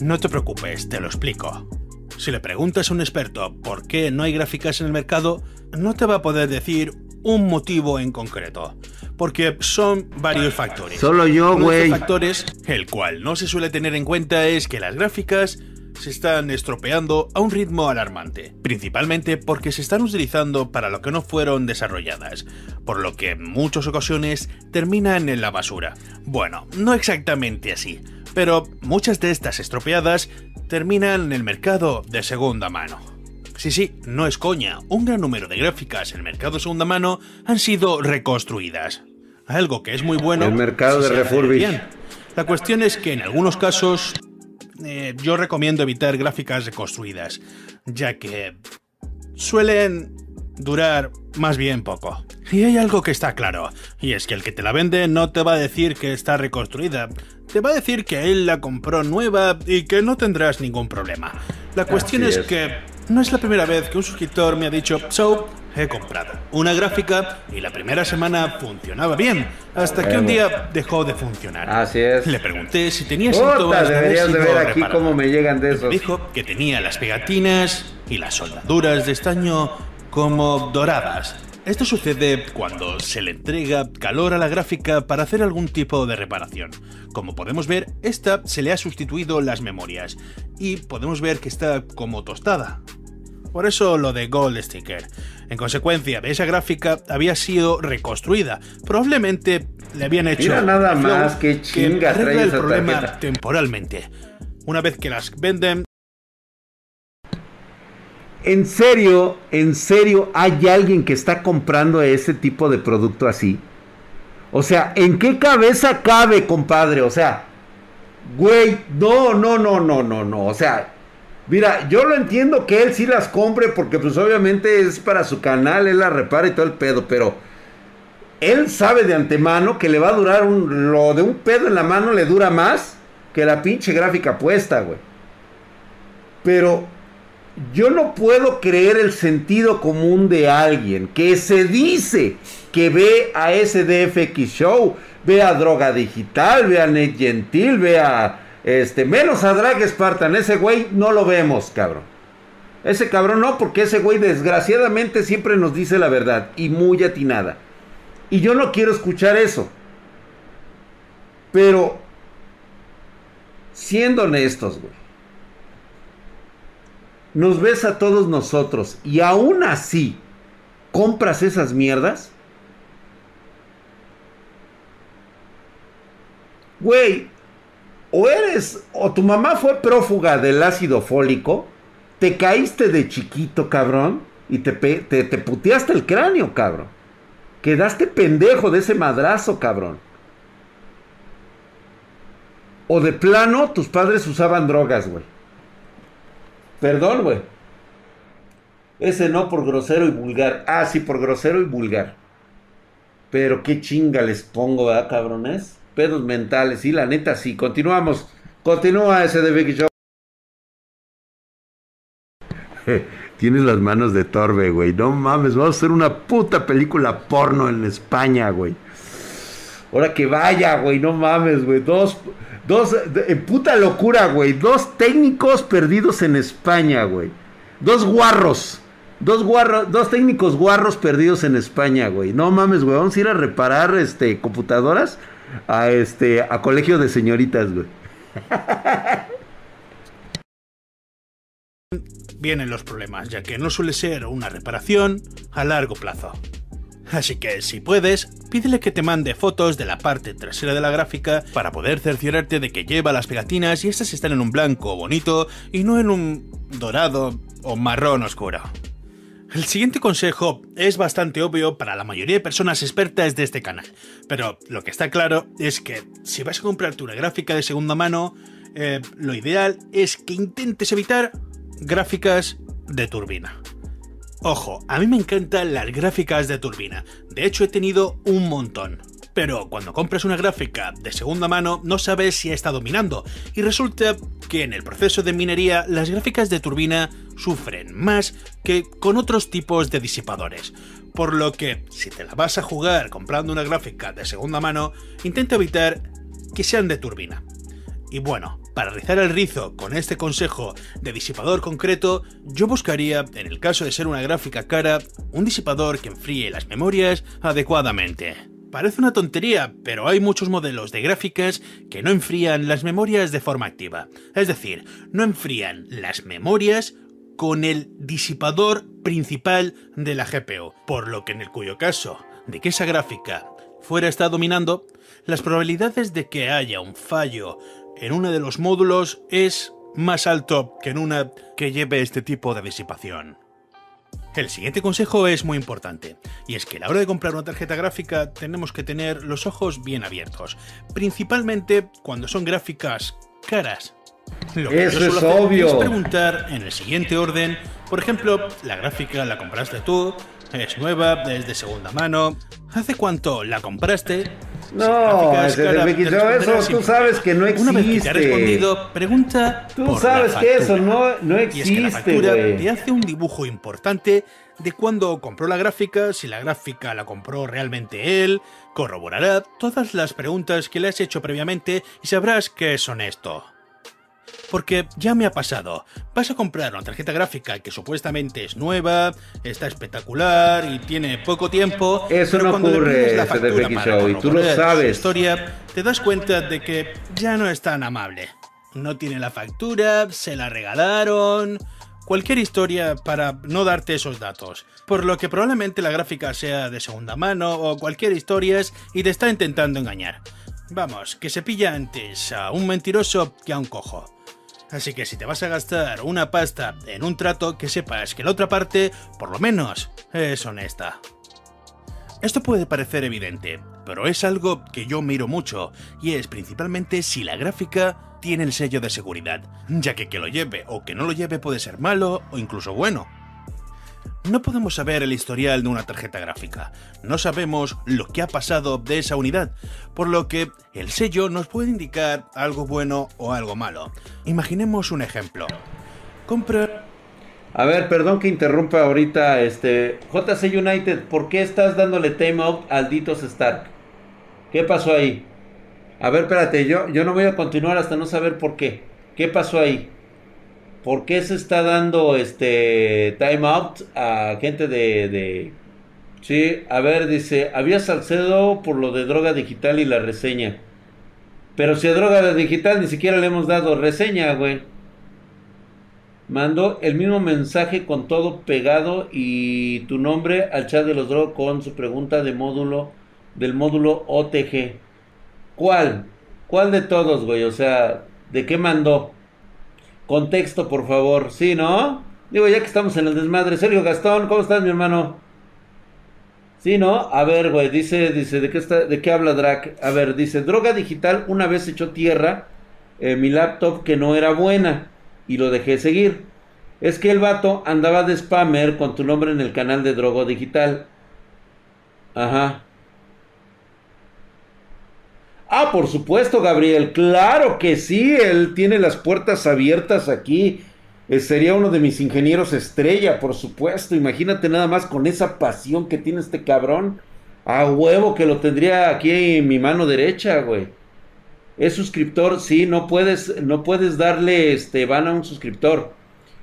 No te preocupes, te lo explico. Si le preguntas a un experto por qué no hay gráficas en el mercado, no te va a poder decir un motivo en concreto, porque son varios factores. Solo yo, güey. factores, el cual no se suele tener en cuenta es que las gráficas se están estropeando a un ritmo alarmante, principalmente porque se están utilizando para lo que no fueron desarrolladas, por lo que en muchas ocasiones terminan en la basura. Bueno, no exactamente así, pero muchas de estas estropeadas terminan en el mercado de segunda mano. Sí, sí, no es coña, un gran número de gráficas en el mercado de segunda mano han sido reconstruidas. Algo que es muy bueno. El mercado de refurbish. La cuestión es que en algunos casos eh, yo recomiendo evitar gráficas reconstruidas, ya que suelen durar más bien poco. Y hay algo que está claro, y es que el que te la vende no te va a decir que está reconstruida, te va a decir que él la compró nueva y que no tendrás ningún problema. La cuestión es. que no es la primera vez que un suscriptor me ha dicho, so, he comprado una gráfica y la primera semana funcionaba bien, hasta que un día dejó de funcionar. Así es. Le pregunté si tenía síntomas deberías de ver aquí cómo me llegan de esos. Dijo que tenía las pegatinas y las soldaduras de estaño como doradas. Esto sucede cuando se le entrega calor a la gráfica para hacer algún tipo de reparación. Como podemos ver, esta se le ha sustituido las memorias y podemos ver que está como tostada. Por eso lo de Gold Sticker. En consecuencia, esa gráfica había sido reconstruida. Probablemente le habían hecho Mira nada más qué chinga arregla el problema tarjeta. temporalmente. Una vez que las venden, ¿En serio, en serio hay alguien que está comprando ese tipo de producto así? O sea, ¿en qué cabeza cabe, compadre? O sea, güey, no, no, no, no, no, no. O sea, mira, yo lo entiendo que él sí las compre porque pues obviamente es para su canal, él la repara y todo el pedo, pero él sabe de antemano que le va a durar un, lo de un pedo en la mano le dura más que la pinche gráfica puesta, güey. Pero yo no puedo creer el sentido común de alguien que se dice que ve a SDFX Show, ve a Droga Digital, ve a Net Gentil, ve a este, menos a Drag Spartan, ese güey no lo vemos, cabrón. Ese cabrón no, porque ese güey desgraciadamente siempre nos dice la verdad y muy atinada. Y yo no quiero escuchar eso. Pero, siendo honestos, güey nos ves a todos nosotros y aún así compras esas mierdas. Güey, o eres, o tu mamá fue prófuga del ácido fólico, te caíste de chiquito, cabrón, y te, te, te puteaste el cráneo, cabrón. Quedaste pendejo de ese madrazo, cabrón. O de plano, tus padres usaban drogas, güey. Perdón, güey. Ese no por grosero y vulgar. Ah, sí, por grosero y vulgar. Pero qué chinga les pongo, ¿verdad, cabrones? Pedos mentales, sí, la neta, sí. Continuamos. Continúa ese de Vicky Show. Tienes las manos de Torbe, güey. No mames, vamos a hacer una puta película porno en España, güey. Ahora que vaya, güey, no mames, güey. Dos, dos, en puta locura, güey. Dos técnicos perdidos en España, güey. Dos guarros. Dos guarros, dos técnicos guarros perdidos en España, güey. No mames, güey. Vamos a ir a reparar este computadoras a este a colegio de señoritas, güey. vienen los problemas, ya que no suele ser una reparación a largo plazo. Así que si puedes, pídele que te mande fotos de la parte trasera de la gráfica para poder cerciorarte de que lleva las pegatinas y estas están en un blanco bonito y no en un dorado o marrón oscuro. El siguiente consejo es bastante obvio para la mayoría de personas expertas de este canal, pero lo que está claro es que si vas a comprarte una gráfica de segunda mano, eh, lo ideal es que intentes evitar gráficas de turbina. Ojo, a mí me encantan las gráficas de turbina, de hecho he tenido un montón. Pero cuando compras una gráfica de segunda mano no sabes si ha estado minando y resulta que en el proceso de minería las gráficas de turbina sufren más que con otros tipos de disipadores. Por lo que si te la vas a jugar comprando una gráfica de segunda mano, intenta evitar que sean de turbina. Y bueno, para rizar el rizo con este consejo de disipador concreto, yo buscaría, en el caso de ser una gráfica cara, un disipador que enfríe las memorias adecuadamente. Parece una tontería, pero hay muchos modelos de gráficas que no enfrían las memorias de forma activa. Es decir, no enfrían las memorias con el disipador principal de la GPU, por lo que en el cuyo caso de que esa gráfica fuera está dominando, las probabilidades de que haya un fallo en uno de los módulos es más alto que en una que lleve este tipo de disipación. El siguiente consejo es muy importante, y es que a la hora de comprar una tarjeta gráfica tenemos que tener los ojos bien abiertos, principalmente cuando son gráficas caras. Lo que Eso es obvio. Es preguntar en el siguiente orden, por ejemplo, la gráfica la compraste tú, es nueva, es de segunda mano, ¿hace cuánto la compraste? No, gráfica es ese de cara, Vicky te Show, responderá eso tú sabes que no Una vez que te ha existe. respondido, pregunta Tú por sabes la que eso no, no Y es que la existe, factura te hace un dibujo importante de cuándo compró la gráfica, si la gráfica la compró realmente él, corroborará todas las preguntas que le has hecho previamente y sabrás que es honesto. Porque ya me ha pasado. Vas a comprar una tarjeta gráfica que supuestamente es nueva, está espectacular y tiene poco tiempo. Eso no ocurre, la factura Show, y tú lo sabes. Historia, te das cuenta de que ya no es tan amable. No tiene la factura, se la regalaron cualquier historia para no darte esos datos, por lo que probablemente la gráfica sea de segunda mano o cualquier historia y te está intentando engañar. Vamos, que se pilla antes a un mentiroso que a un cojo. Así que si te vas a gastar una pasta en un trato, que sepas que la otra parte, por lo menos, es honesta. Esto puede parecer evidente, pero es algo que yo miro mucho, y es principalmente si la gráfica tiene el sello de seguridad, ya que que lo lleve o que no lo lleve puede ser malo o incluso bueno. No podemos saber el historial de una tarjeta gráfica, no sabemos lo que ha pasado de esa unidad, por lo que el sello nos puede indicar algo bueno o algo malo. Imaginemos un ejemplo. Compra a ver, perdón que interrumpa ahorita, este, JC United, ¿por qué estás dándole time out al Ditos Stark? ¿Qué pasó ahí? A ver, espérate, yo, yo no voy a continuar hasta no saber por qué. ¿Qué pasó ahí? ¿Por qué se está dando este time out a gente de, de... Sí, a ver, dice, había Salcedo por lo de droga digital y la reseña. Pero si a droga digital ni siquiera le hemos dado reseña, güey mandó el mismo mensaje con todo pegado y tu nombre al chat de los drogos con su pregunta de módulo del módulo OTG. ¿Cuál? ¿Cuál de todos, güey? O sea, ¿de qué mandó? Contexto, por favor. ¿Sí, no? Digo, ya que estamos en el desmadre. Sergio Gastón, ¿cómo estás, mi hermano? Sí, ¿no? A ver, güey, dice, dice, ¿de qué, está, ¿de qué habla Drac? A ver, dice, droga digital, una vez echó tierra eh, mi laptop que no era buena y lo dejé seguir. Es que el vato andaba de spammer con tu nombre en el canal de Drogo Digital. Ajá. Ah, por supuesto, Gabriel. Claro que sí. Él tiene las puertas abiertas aquí. Eh, sería uno de mis ingenieros estrella, por supuesto. Imagínate nada más con esa pasión que tiene este cabrón. A huevo que lo tendría aquí en mi mano derecha, güey es suscriptor, sí, no puedes, no puedes darle este van a un suscriptor,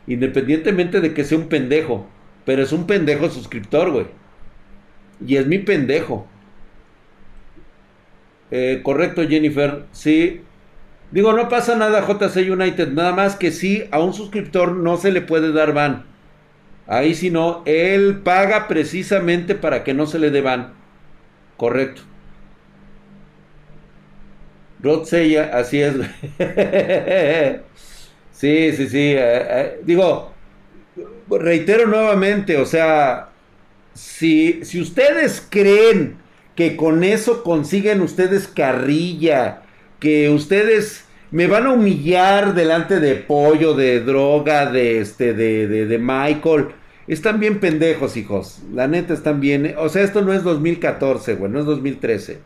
independientemente de que sea un pendejo, pero es un pendejo suscriptor, güey. Y es mi pendejo. Eh, correcto, Jennifer, sí. Digo, no pasa nada, JC United, nada más que sí, a un suscriptor no se le puede dar ban. Ahí si no, él paga precisamente para que no se le dé ban. Correcto. Rod así es. sí, sí, sí. Eh, eh, digo, reitero nuevamente, o sea, si, si ustedes creen que con eso consiguen ustedes carrilla, que ustedes me van a humillar delante de pollo, de droga, de este, de, de, de Michael. Están bien pendejos, hijos. La neta están bien. O sea, esto no es 2014, güey, no es 2013.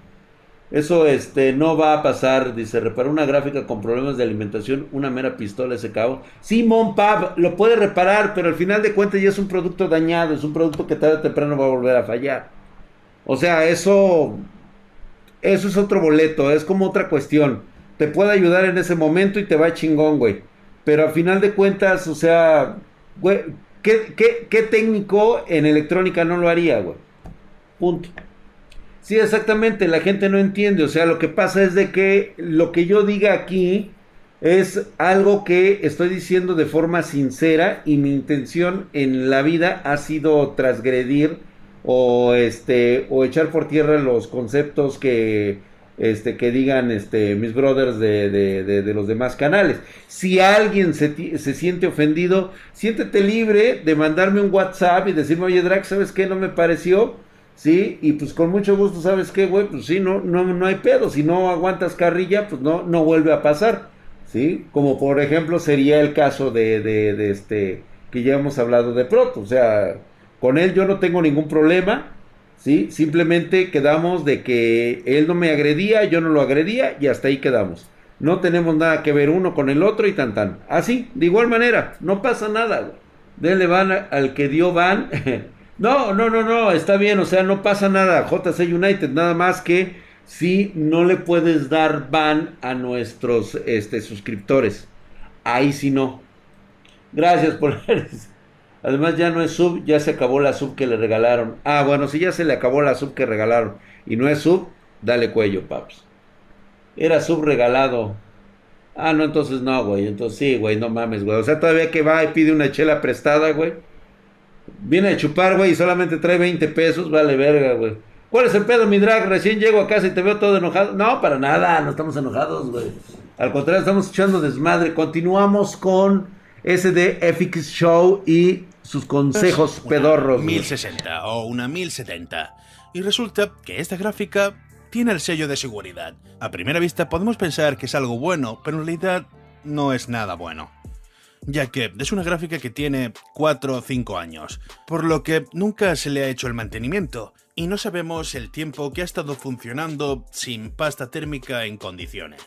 Eso este, no va a pasar, dice, reparar una gráfica con problemas de alimentación, una mera pistola ese cabo. Simón Pab lo puede reparar, pero al final de cuentas ya es un producto dañado, es un producto que tarde o temprano va a volver a fallar. O sea, eso, eso es otro boleto, es como otra cuestión. Te puede ayudar en ese momento y te va chingón, güey. Pero al final de cuentas, o sea, güey, ¿qué, qué, qué técnico en electrónica no lo haría, güey? Punto. Sí, exactamente, la gente no entiende, o sea, lo que pasa es de que lo que yo diga aquí es algo que estoy diciendo de forma sincera y mi intención en la vida ha sido transgredir o este o echar por tierra los conceptos que este que digan este mis brothers de, de, de, los demás canales. Si alguien se, se, siente ofendido, siéntete libre de mandarme un WhatsApp y decirme, oye Drax, ¿sabes qué? No me pareció ¿sí? Y pues con mucho gusto, ¿sabes qué, güey? Pues sí, no, no, no hay pedo. Si no aguantas carrilla, pues no, no vuelve a pasar, ¿sí? Como por ejemplo sería el caso de, de, este, que ya hemos hablado de Proto. O sea, con él yo no tengo ningún problema, ¿sí? Simplemente quedamos de que él no me agredía, yo no lo agredía y hasta ahí quedamos. No tenemos nada que ver uno con el otro y tan tan. Así, de igual manera, no pasa nada. Denle van al que dio van No, no, no, no, está bien, o sea, no pasa nada, JC United, nada más que si no le puedes dar ban a nuestros este, suscriptores. ahí sí no. Gracias, Polaris. Además ya no es sub, ya se acabó la sub que le regalaron. Ah, bueno, si ya se le acabó la sub que regalaron y no es sub, dale cuello, paps. Era sub regalado. Ah, no, entonces no, güey. Entonces sí, güey, no mames, güey. O sea, todavía que va y pide una chela prestada, güey. Viene a chupar, güey, y solamente trae 20 pesos, vale verga, güey. ¿Cuál es el pedo, mi drag? Recién llego a casa y te veo todo enojado. No, para nada, no estamos enojados, güey. Al contrario, estamos echando desmadre. Continuamos con SDFX Show y sus consejos Una pedorros. güey. 1060 o una 1070. Y resulta que esta gráfica tiene el sello de seguridad. A primera vista podemos pensar que es algo bueno, pero en realidad no es nada bueno. Ya que es una gráfica que tiene 4 o 5 años, por lo que nunca se le ha hecho el mantenimiento y no sabemos el tiempo que ha estado funcionando sin pasta térmica en condiciones.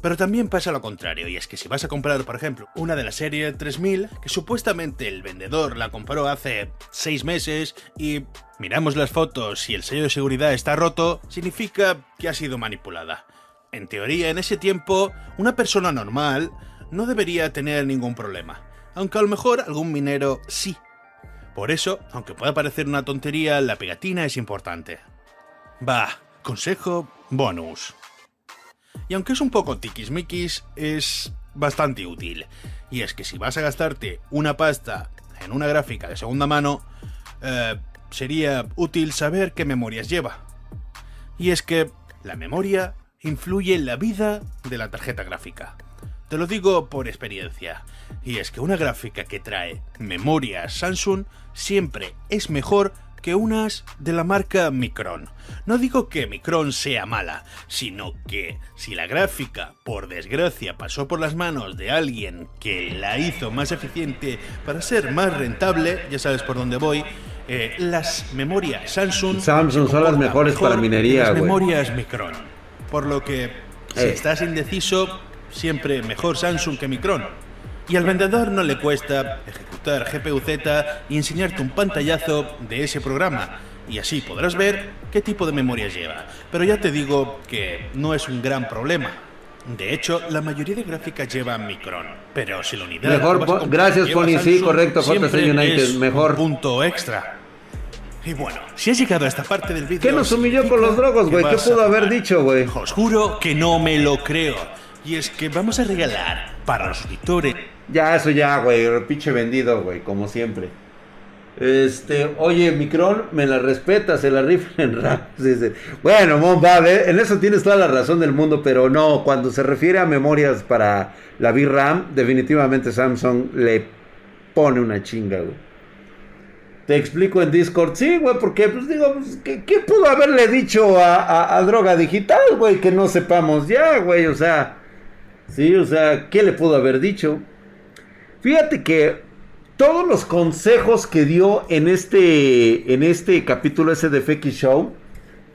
Pero también pasa lo contrario, y es que si vas a comprar, por ejemplo, una de la serie 3000, que supuestamente el vendedor la compró hace 6 meses y miramos las fotos y el sello de seguridad está roto, significa que ha sido manipulada. En teoría, en ese tiempo, una persona normal no debería tener ningún problema, aunque a lo mejor algún minero sí. Por eso, aunque pueda parecer una tontería, la pegatina es importante. Va, consejo bonus. Y aunque es un poco tiquismiquis, es bastante útil. Y es que si vas a gastarte una pasta en una gráfica de segunda mano, eh, sería útil saber qué memorias lleva. Y es que la memoria influye en la vida de la tarjeta gráfica. Te lo digo por experiencia. Y es que una gráfica que trae memorias Samsung siempre es mejor que unas de la marca Micron. No digo que Micron sea mala, sino que si la gráfica, por desgracia, pasó por las manos de alguien que la hizo más eficiente para ser más rentable, ya sabes por dónde voy, eh, las memorias Samsung, Samsung son las mejores mejor para minería, las memorias Micron. Por lo que, si Eh. estás indeciso, siempre mejor Samsung que Micron. Y al vendedor no le cuesta ejecutar GPU-Z y enseñarte un pantallazo de ese programa. Y así podrás ver qué tipo de memoria lleva. Pero ya te digo que no es un gran problema. De hecho, la mayoría de gráficas llevan Micron. Pero si la unidad... Mejor po- gracias, Pony, sí, correcto, JC United, es un mejor. punto extra. Y bueno, si has llegado a esta parte del vídeo... ¿Qué nos humilló con los drogos, güey? ¿Qué pudo haber dicho, güey? Os juro que no me lo creo. Y es que vamos a regalar para los suscriptores Ya, eso ya, güey. Pinche vendido, güey, como siempre. Este, oye, Micron, me la respeta, se la rifle en RAM. Sí, sí. Bueno, Mon, va, ve, en eso tienes toda la razón del mundo, pero no, cuando se refiere a memorias para la VRAM, definitivamente Samsung le pone una chinga, güey. Te explico en Discord, sí, güey, porque, pues digo, pues, ¿qué, pudo haberle dicho a- a Droga Digital, güey, que no sepamos ya, güey? O sea, sí, o sea, ¿qué le pudo haber dicho? Fíjate que todos los consejos que dio en este, en este capítulo ese de Feki Show,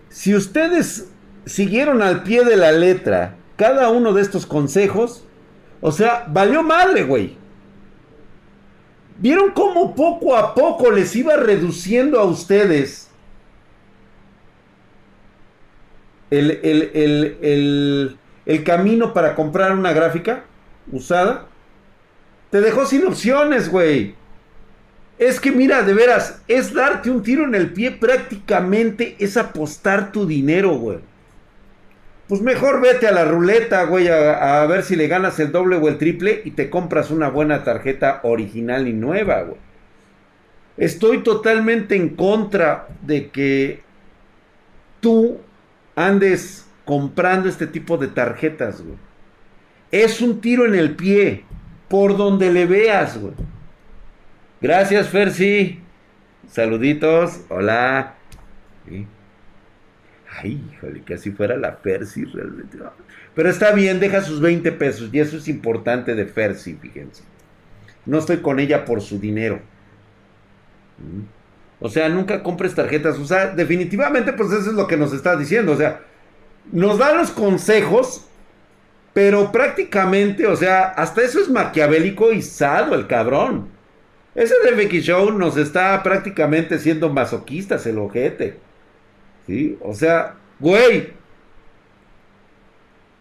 si ustedes siguieron al pie de la letra cada uno de estos consejos, o sea, valió madre, güey. ¿Vieron cómo poco a poco les iba reduciendo a ustedes el- el- el- el camino para comprar una gráfica usada? Te dejó sin opciones, güey. Es que mira, de veras, es darte un tiro en el pie prácticamente, es apostar tu dinero, güey. Pues mejor vete a la ruleta, güey, a, a ver si le ganas el doble o el triple y te compras una buena tarjeta original y nueva, güey. Estoy totalmente en contra de que tú andes comprando este tipo de tarjetas, güey. Es un tiro en el pie, por donde le veas, güey. Gracias, Fersi. Saluditos. Hola. Ay, híjole, que así fuera la Fersi realmente. Pero está bien, deja sus 20 pesos. Y eso es importante de Fersi, fíjense. No estoy con ella por su dinero. Mm. O sea, nunca compres tarjetas. O sea, definitivamente, pues eso es lo que nos está diciendo. O sea, nos da los consejos, pero prácticamente, o sea, hasta eso es maquiavélico y sado el cabrón. Ese de Becky Show nos está prácticamente siendo masoquistas el ojete. ¿Sí? O sea, güey.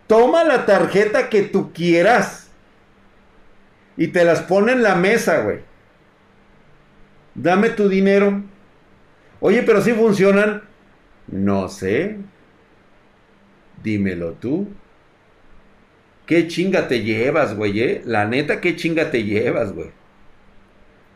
Toma la tarjeta que tú quieras. Y te las pone en la mesa, güey. Dame tu dinero. Oye, pero si funcionan. No sé. Dímelo tú. ¿Qué chinga te llevas, güey? Eh? La neta, ¿qué chinga te llevas, güey?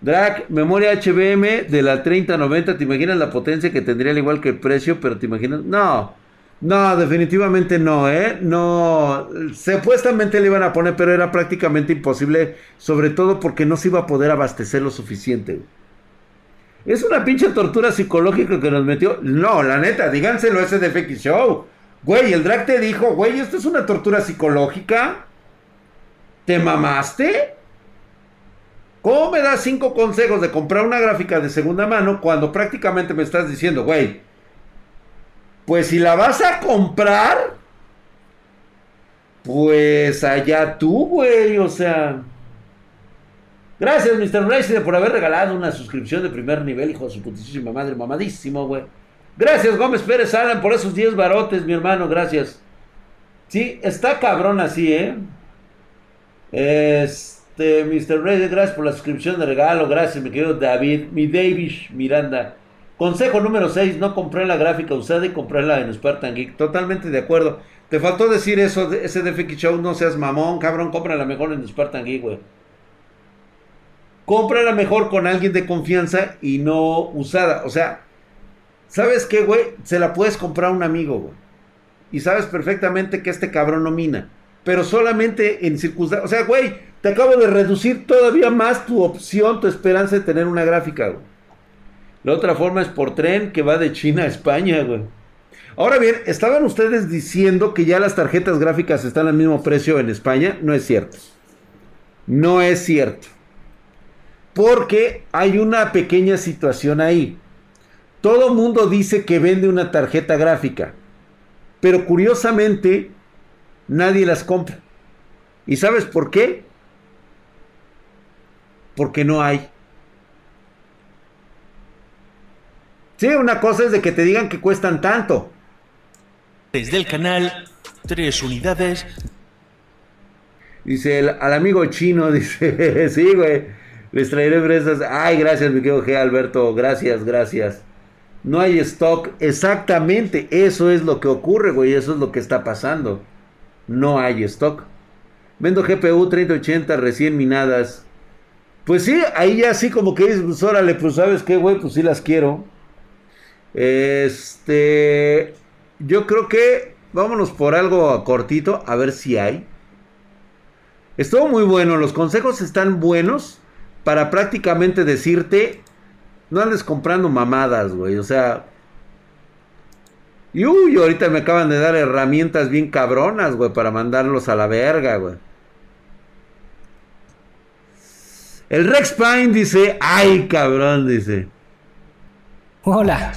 Drag, memoria HBM de la 3090, ¿te imaginas la potencia que tendría al igual que el precio? Pero te imaginas... No, no, definitivamente no, ¿eh? No, supuestamente le iban a poner, pero era prácticamente imposible, sobre todo porque no se iba a poder abastecer lo suficiente. Es una pinche tortura psicológica que nos metió. No, la neta, díganselo a ese Show. Güey, el drag te dijo, güey, esto es una tortura psicológica. ¿Te mamaste? ¿Cómo me das cinco consejos de comprar una gráfica de segunda mano cuando prácticamente me estás diciendo, güey, pues si la vas a comprar, pues allá tú, güey, o sea... Gracias, Mr. Racing, por haber regalado una suscripción de primer nivel, hijo de su putísima madre, mamadísimo, güey. Gracias, Gómez Pérez Alan, por esos 10 barotes, mi hermano, gracias. Sí, está cabrón así, ¿eh? Este, Mr. Reyes, gracias por la suscripción de regalo, gracias, mi querido David, mi Davis Miranda. Consejo número 6, no compré la gráfica usada y comprarla en Spartan Geek. Totalmente de acuerdo. Te faltó decir eso, ese DFX Show, no seas mamón, cabrón, cómprala mejor en Spartan Geek, güey. Cómprala mejor con alguien de confianza y no usada. O sea, ¿sabes qué, güey? Se la puedes comprar a un amigo, güey. Y sabes perfectamente que este cabrón no mina. Pero solamente en circunstancias. O sea, güey, te acabo de reducir todavía más tu opción, tu esperanza de tener una gráfica, güey. La otra forma es por tren que va de China a España, güey. Ahora bien, estaban ustedes diciendo que ya las tarjetas gráficas están al mismo precio en España. No es cierto. No es cierto. Porque hay una pequeña situación ahí. Todo mundo dice que vende una tarjeta gráfica. Pero curiosamente, nadie las compra. ¿Y sabes por qué? Porque no hay. Sí, una cosa es de que te digan que cuestan tanto. Desde el canal, tres unidades. Dice el, al amigo chino, dice, sí, güey, les traeré fresas. Ay, gracias, mi querido G. Alberto, gracias, gracias. No hay stock, exactamente, eso es lo que ocurre, güey, eso es lo que está pasando. No hay stock. Vendo GPU 3080 recién minadas. Pues sí, ahí ya sí como que dices, pues órale, pues sabes qué, güey, pues sí las quiero. Este, yo creo que vámonos por algo cortito, a ver si hay. Estuvo muy bueno, los consejos están buenos para prácticamente decirte, no andes comprando mamadas, güey, o sea... Y uy, ahorita me acaban de dar herramientas bien cabronas, güey, para mandarlos a la verga, güey. El Rex Pine dice, ay, cabrón, dice. Hola.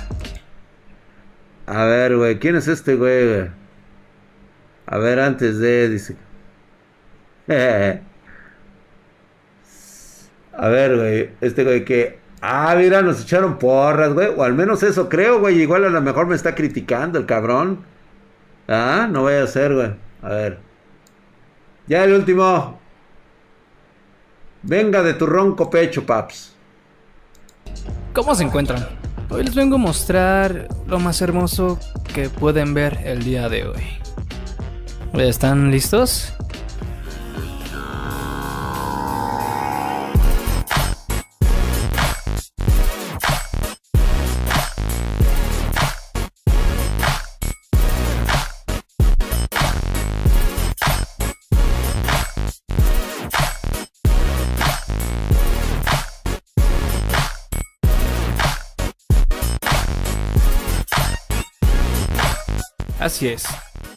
A ver, güey, ¿quién es este güey? A ver, antes de, dice. A ver, güey, este güey que... Ah, mira, nos echaron porras, güey. O al menos eso creo, güey. Igual a lo mejor me está criticando el cabrón. Ah, no voy a hacer, güey. A ver. Ya el último. Venga de tu ronco pecho, paps. ¿Cómo se encuentran? Hoy les vengo a mostrar lo más hermoso que pueden ver el día de hoy. ¿Están listos?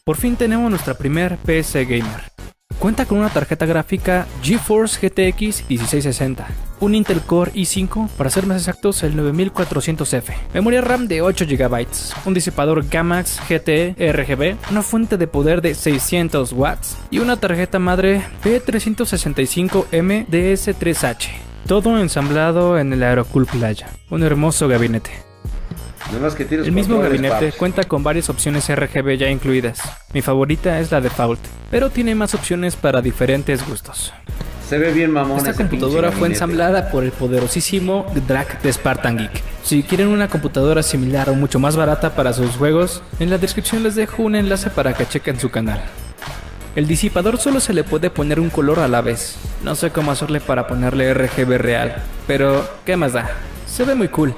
Por fin tenemos nuestra primer PC Gamer. Cuenta con una tarjeta gráfica GeForce GTX 1660, un Intel Core i5, para ser más exactos el 9400F, memoria RAM de 8 GB, un disipador Gamax GTE RGB, una fuente de poder de 600 watts y una tarjeta madre P365M DS3H. Todo ensamblado en el Aerocool Playa, un hermoso gabinete. El mismo gabinete cuenta con varias opciones RGB ya incluidas. Mi favorita es la default, pero tiene más opciones para diferentes gustos. Se ve bien mamón. Esta computadora fue ensamblada por el poderosísimo Drac de Spartan Geek. Si quieren una computadora similar o mucho más barata para sus juegos, en la descripción les dejo un enlace para que chequen su canal. El disipador solo se le puede poner un color a la vez. No sé cómo hacerle para ponerle RGB real, pero ¿qué más da? Se ve muy cool.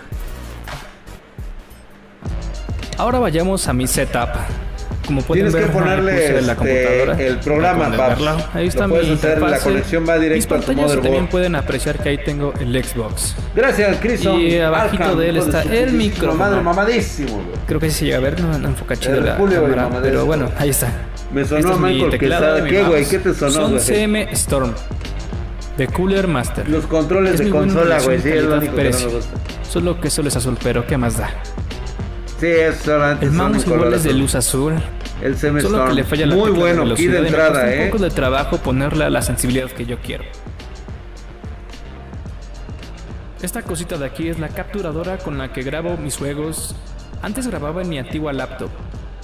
Ahora vayamos a mi setup. Como pueden Tienes que ver, ahí ponerle puse la este, computadora. el programa, verlo. Ahí está mi hacer, la conexión va directo Mis a tu pantallas también pueden apreciar que ahí tengo el Xbox. Gracias, Crison. Y abajito de él está el micrófono. Madre mamadísimo. Creo que sí se llega a ver, no, no enfoca chido la cámara, pero bueno, ahí está. Me sonó Este es mi Michael teclado mi ¿Qué, güey? ¿Qué te sonó, Son? CM Storm de Cooler Master. Los controles Es de consola, güey. Sí, es lo único que no me gusta. Solo que solo es azul, pero ¿qué más da? Sí, es solamente El color igual es de luz azul. El CM Solo que le falla la Muy bueno, de de me entrada, cuesta eh. un poco de trabajo ponerle a la sensibilidad que yo quiero. Esta cosita de aquí es la capturadora con la que grabo mis juegos. Antes grababa en mi antigua laptop.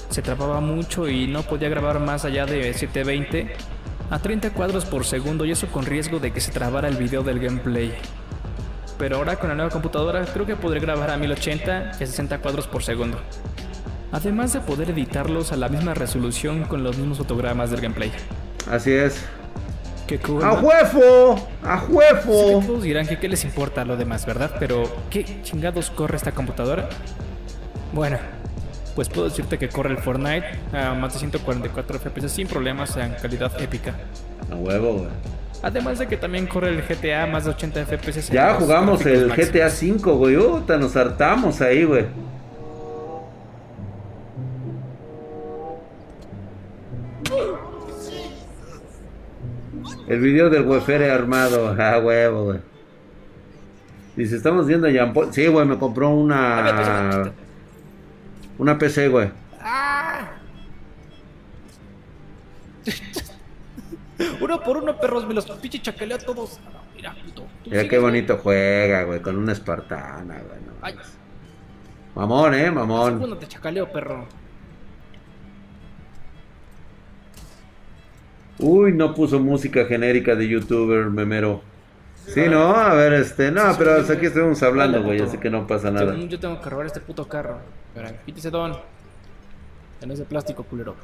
Se trababa mucho y no podía grabar más allá de 720 a 30 cuadros por segundo y eso con riesgo de que se trabara el video del gameplay. Pero ahora con la nueva computadora creo que podré grabar a 1080 y a 60 cuadros por segundo. Además de poder editarlos a la misma resolución con los mismos fotogramas del gameplay. Así es. Qué cool. ¡A ¿no? huefo! ¡A huefo! todos dirán que qué les importa lo demás, ¿verdad? Pero, ¿qué chingados corre esta computadora? Bueno, pues puedo decirte que corre el Fortnite a más de 144 FPS sin problemas en calidad épica. A huevo, güey. Además de que también corre el GTA más de 80 FPS. Ya jugamos el máximos. GTA 5, güey. Uta, nos hartamos ahí, güey. El video del Wefere armado. A huevo, güey. Dice, estamos viendo a Jean Paul. Sí, güey, me compró una. Una PC, güey. Uno por uno, perros, me los pinche chacalea a todos. Mira, puto. Mira qué bonito juega, güey, con una espartana, güey. no Ay. Mamón, eh, mamón. segundo te chacaleo, perro. Uy, no puso música genérica de youtuber, memero. Sí, no, a ver, este, no, pero hasta aquí estuvimos hablando, güey, así que no pasa nada. Yo tengo que robar este puto carro. Pero quítese don. Tenés de plástico, culero.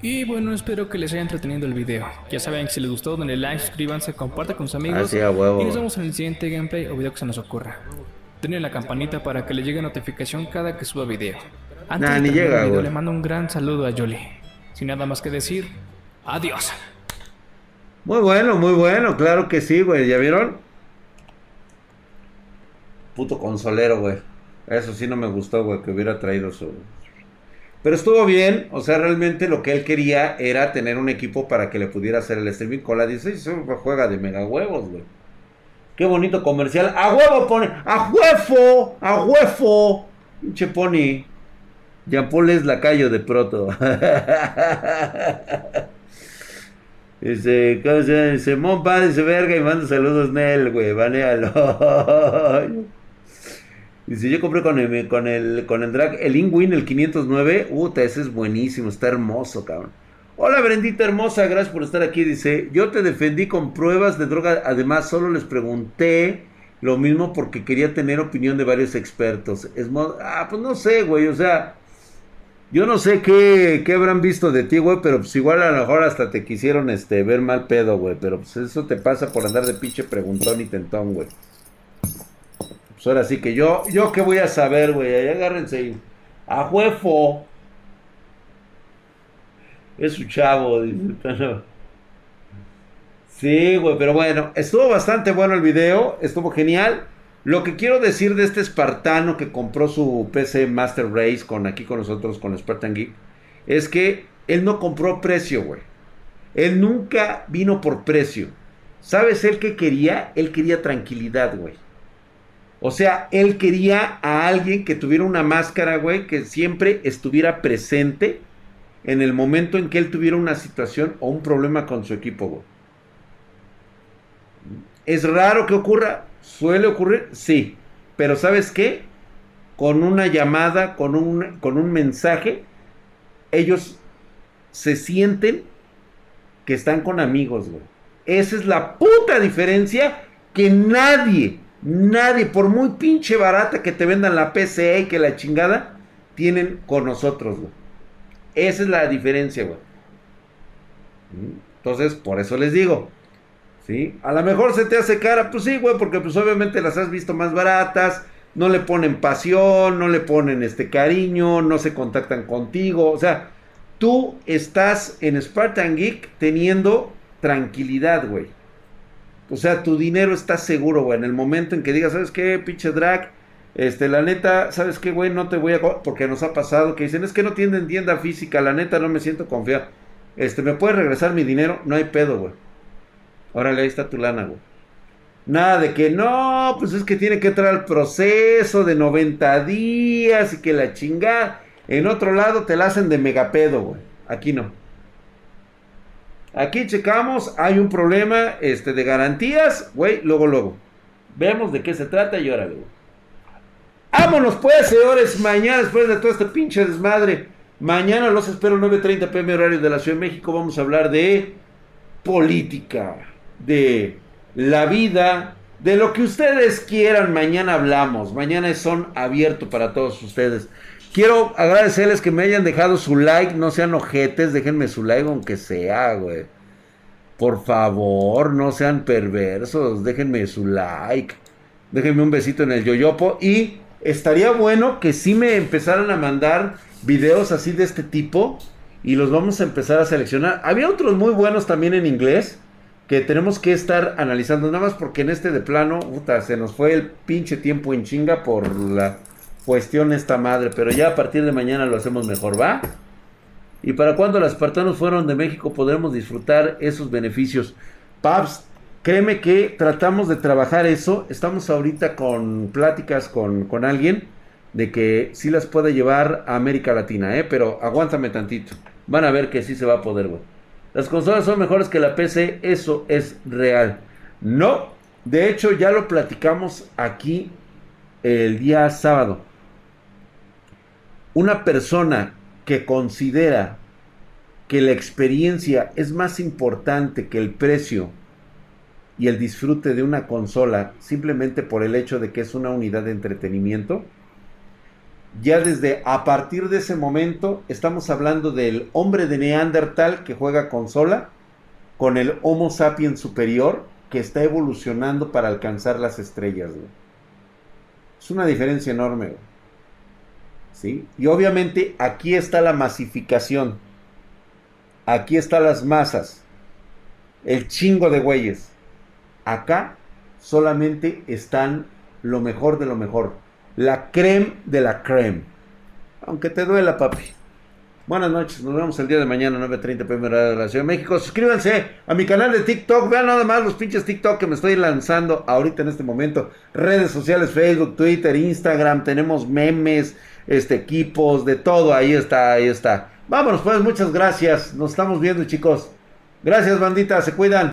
Y bueno, espero que les haya entretenido el video. Ya saben que si les gustó, denle like, suscríbanse, compartan con sus amigos. Así a huevo. Y nos vemos en el siguiente gameplay o video que se nos ocurra. Denle la campanita para que le llegue notificación cada que suba video. Antes Nah, de ni llega, el video, güey. le mando un gran saludo a Jolie. Sin nada más que decir, adiós. Muy bueno, muy bueno, claro que sí, güey, ¿ya vieron? Puto consolero, güey. Eso sí no me gustó, güey, que hubiera traído su... Pero estuvo bien, o sea, realmente lo que él quería era tener un equipo para que le pudiera hacer el streaming con la 16. Eso juega de mega huevos, güey. Qué bonito comercial. ¡A huevo pone! ¡A huefo! ¡A huefo! Pinche pony. Jean Paul es lacayo de proto. Dice, ¿cómo se? Dice, dice verga y manda saludos Nel, güey, banealo. Dice, yo compré con el, con el, con el drag, el Inwin, el 509. Uta, ese es buenísimo, está hermoso, cabrón. Hola, Brendita hermosa, gracias por estar aquí. Dice, yo te defendí con pruebas de droga. Además, solo les pregunté lo mismo porque quería tener opinión de varios expertos. Es ah, pues no sé, güey, o sea, yo no sé qué, qué habrán visto de ti, güey, pero pues igual a lo mejor hasta te quisieron este, ver mal pedo, güey. Pero pues eso te pasa por andar de pinche preguntón y tentón, güey. Pues ahora sí que yo, yo qué voy a saber, güey. Ahí agárrense. A juefo. Es su chavo, dice. pero- Sí, güey, pero bueno, estuvo bastante bueno el video, estuvo genial. Lo que quiero decir de este espartano que compró su PC Master Race con aquí con nosotros, con Spartan Geek, es que él no compró precio, güey. Él nunca vino por precio. ¿Sabes él qué quería? Él quería tranquilidad, güey. O sea, él quería a alguien que tuviera una máscara, güey, que siempre estuviera presente en el momento en que él tuviera una situación o un problema con su equipo, güey. ¿Es raro que ocurra? ¿Suele ocurrir? Sí. Pero ¿sabes qué? Con una llamada, con un, con un mensaje, ellos se sienten que están con amigos, güey. Esa es la puta diferencia que nadie, nadie, por muy pinche barata que te vendan la PCE y que la chingada, tienen con nosotros, güey. Esa es la diferencia, güey. Entonces, por eso les digo. ¿Sí? A lo mejor se te hace cara, pues sí, güey, porque pues obviamente las has visto más baratas, no le ponen pasión, no le ponen este cariño, no se contactan contigo, o sea, tú estás en Spartan Geek teniendo tranquilidad, güey. O sea, tu dinero está seguro, güey. En el momento en que digas, ¿sabes qué, pinche drag? Este, la neta, ¿sabes qué, güey? No te voy a... Porque nos ha pasado que dicen, es que no tienen tienda física, la neta no me siento confiado. Este, ¿me puedes regresar mi dinero? No hay pedo, güey. Órale, ahí está tu lana, güey. Nada de que no, pues es que tiene que entrar al proceso de 90 días y que la chingada. En otro lado te la hacen de megapedo, güey. Aquí no. Aquí checamos, hay un problema este, de garantías, güey, luego, luego. Vemos de qué se trata y órale, güey. Vámonos pues, señores, mañana después de todo este pinche desmadre. Mañana los espero 9.30 pm horario de la Ciudad de México. Vamos a hablar de política, de la vida, de lo que ustedes quieran. Mañana hablamos. Mañana son abiertos para todos ustedes. Quiero agradecerles que me hayan dejado su like. No sean ojetes, déjenme su like aunque sea, güey. Por favor, no sean perversos. Déjenme su like. Déjenme un besito en el yoyopo. Y estaría bueno que si me empezaran a mandar videos así de este tipo. Y los vamos a empezar a seleccionar. Había otros muy buenos también en inglés. Que tenemos que estar analizando. Nada más porque en este de plano, puta, se nos fue el pinche tiempo en chinga por la cuestión esta madre. Pero ya a partir de mañana lo hacemos mejor, ¿va? Y para cuando los espartanos fueron de México podremos disfrutar esos beneficios. Paps, créeme que tratamos de trabajar eso. Estamos ahorita con pláticas con, con alguien de que sí las puede llevar a América Latina, ¿eh? Pero aguántame tantito. Van a ver que sí se va a poder, güey. Las consolas son mejores que la PC, eso es real. No, de hecho ya lo platicamos aquí el día sábado. Una persona que considera que la experiencia es más importante que el precio y el disfrute de una consola simplemente por el hecho de que es una unidad de entretenimiento, ya desde a partir de ese momento estamos hablando del hombre de Neandertal que juega consola con el Homo sapiens superior que está evolucionando para alcanzar las estrellas. Es una diferencia enorme. ¿Sí? Y obviamente aquí está la masificación. Aquí están las masas. El chingo de güeyes. Acá solamente están lo mejor de lo mejor la creme de la creme. Aunque te duela, papi. Buenas noches, nos vemos el día de mañana, 9.30 pm de la Ciudad de México. Suscríbanse a mi canal de TikTok. Vean nada más los pinches TikTok que me estoy lanzando ahorita en este momento. Redes sociales, Facebook, Twitter, Instagram. Tenemos memes, este, equipos, de todo. Ahí está, ahí está. Vámonos pues, muchas gracias. Nos estamos viendo, chicos. Gracias, bandita. Se cuidan.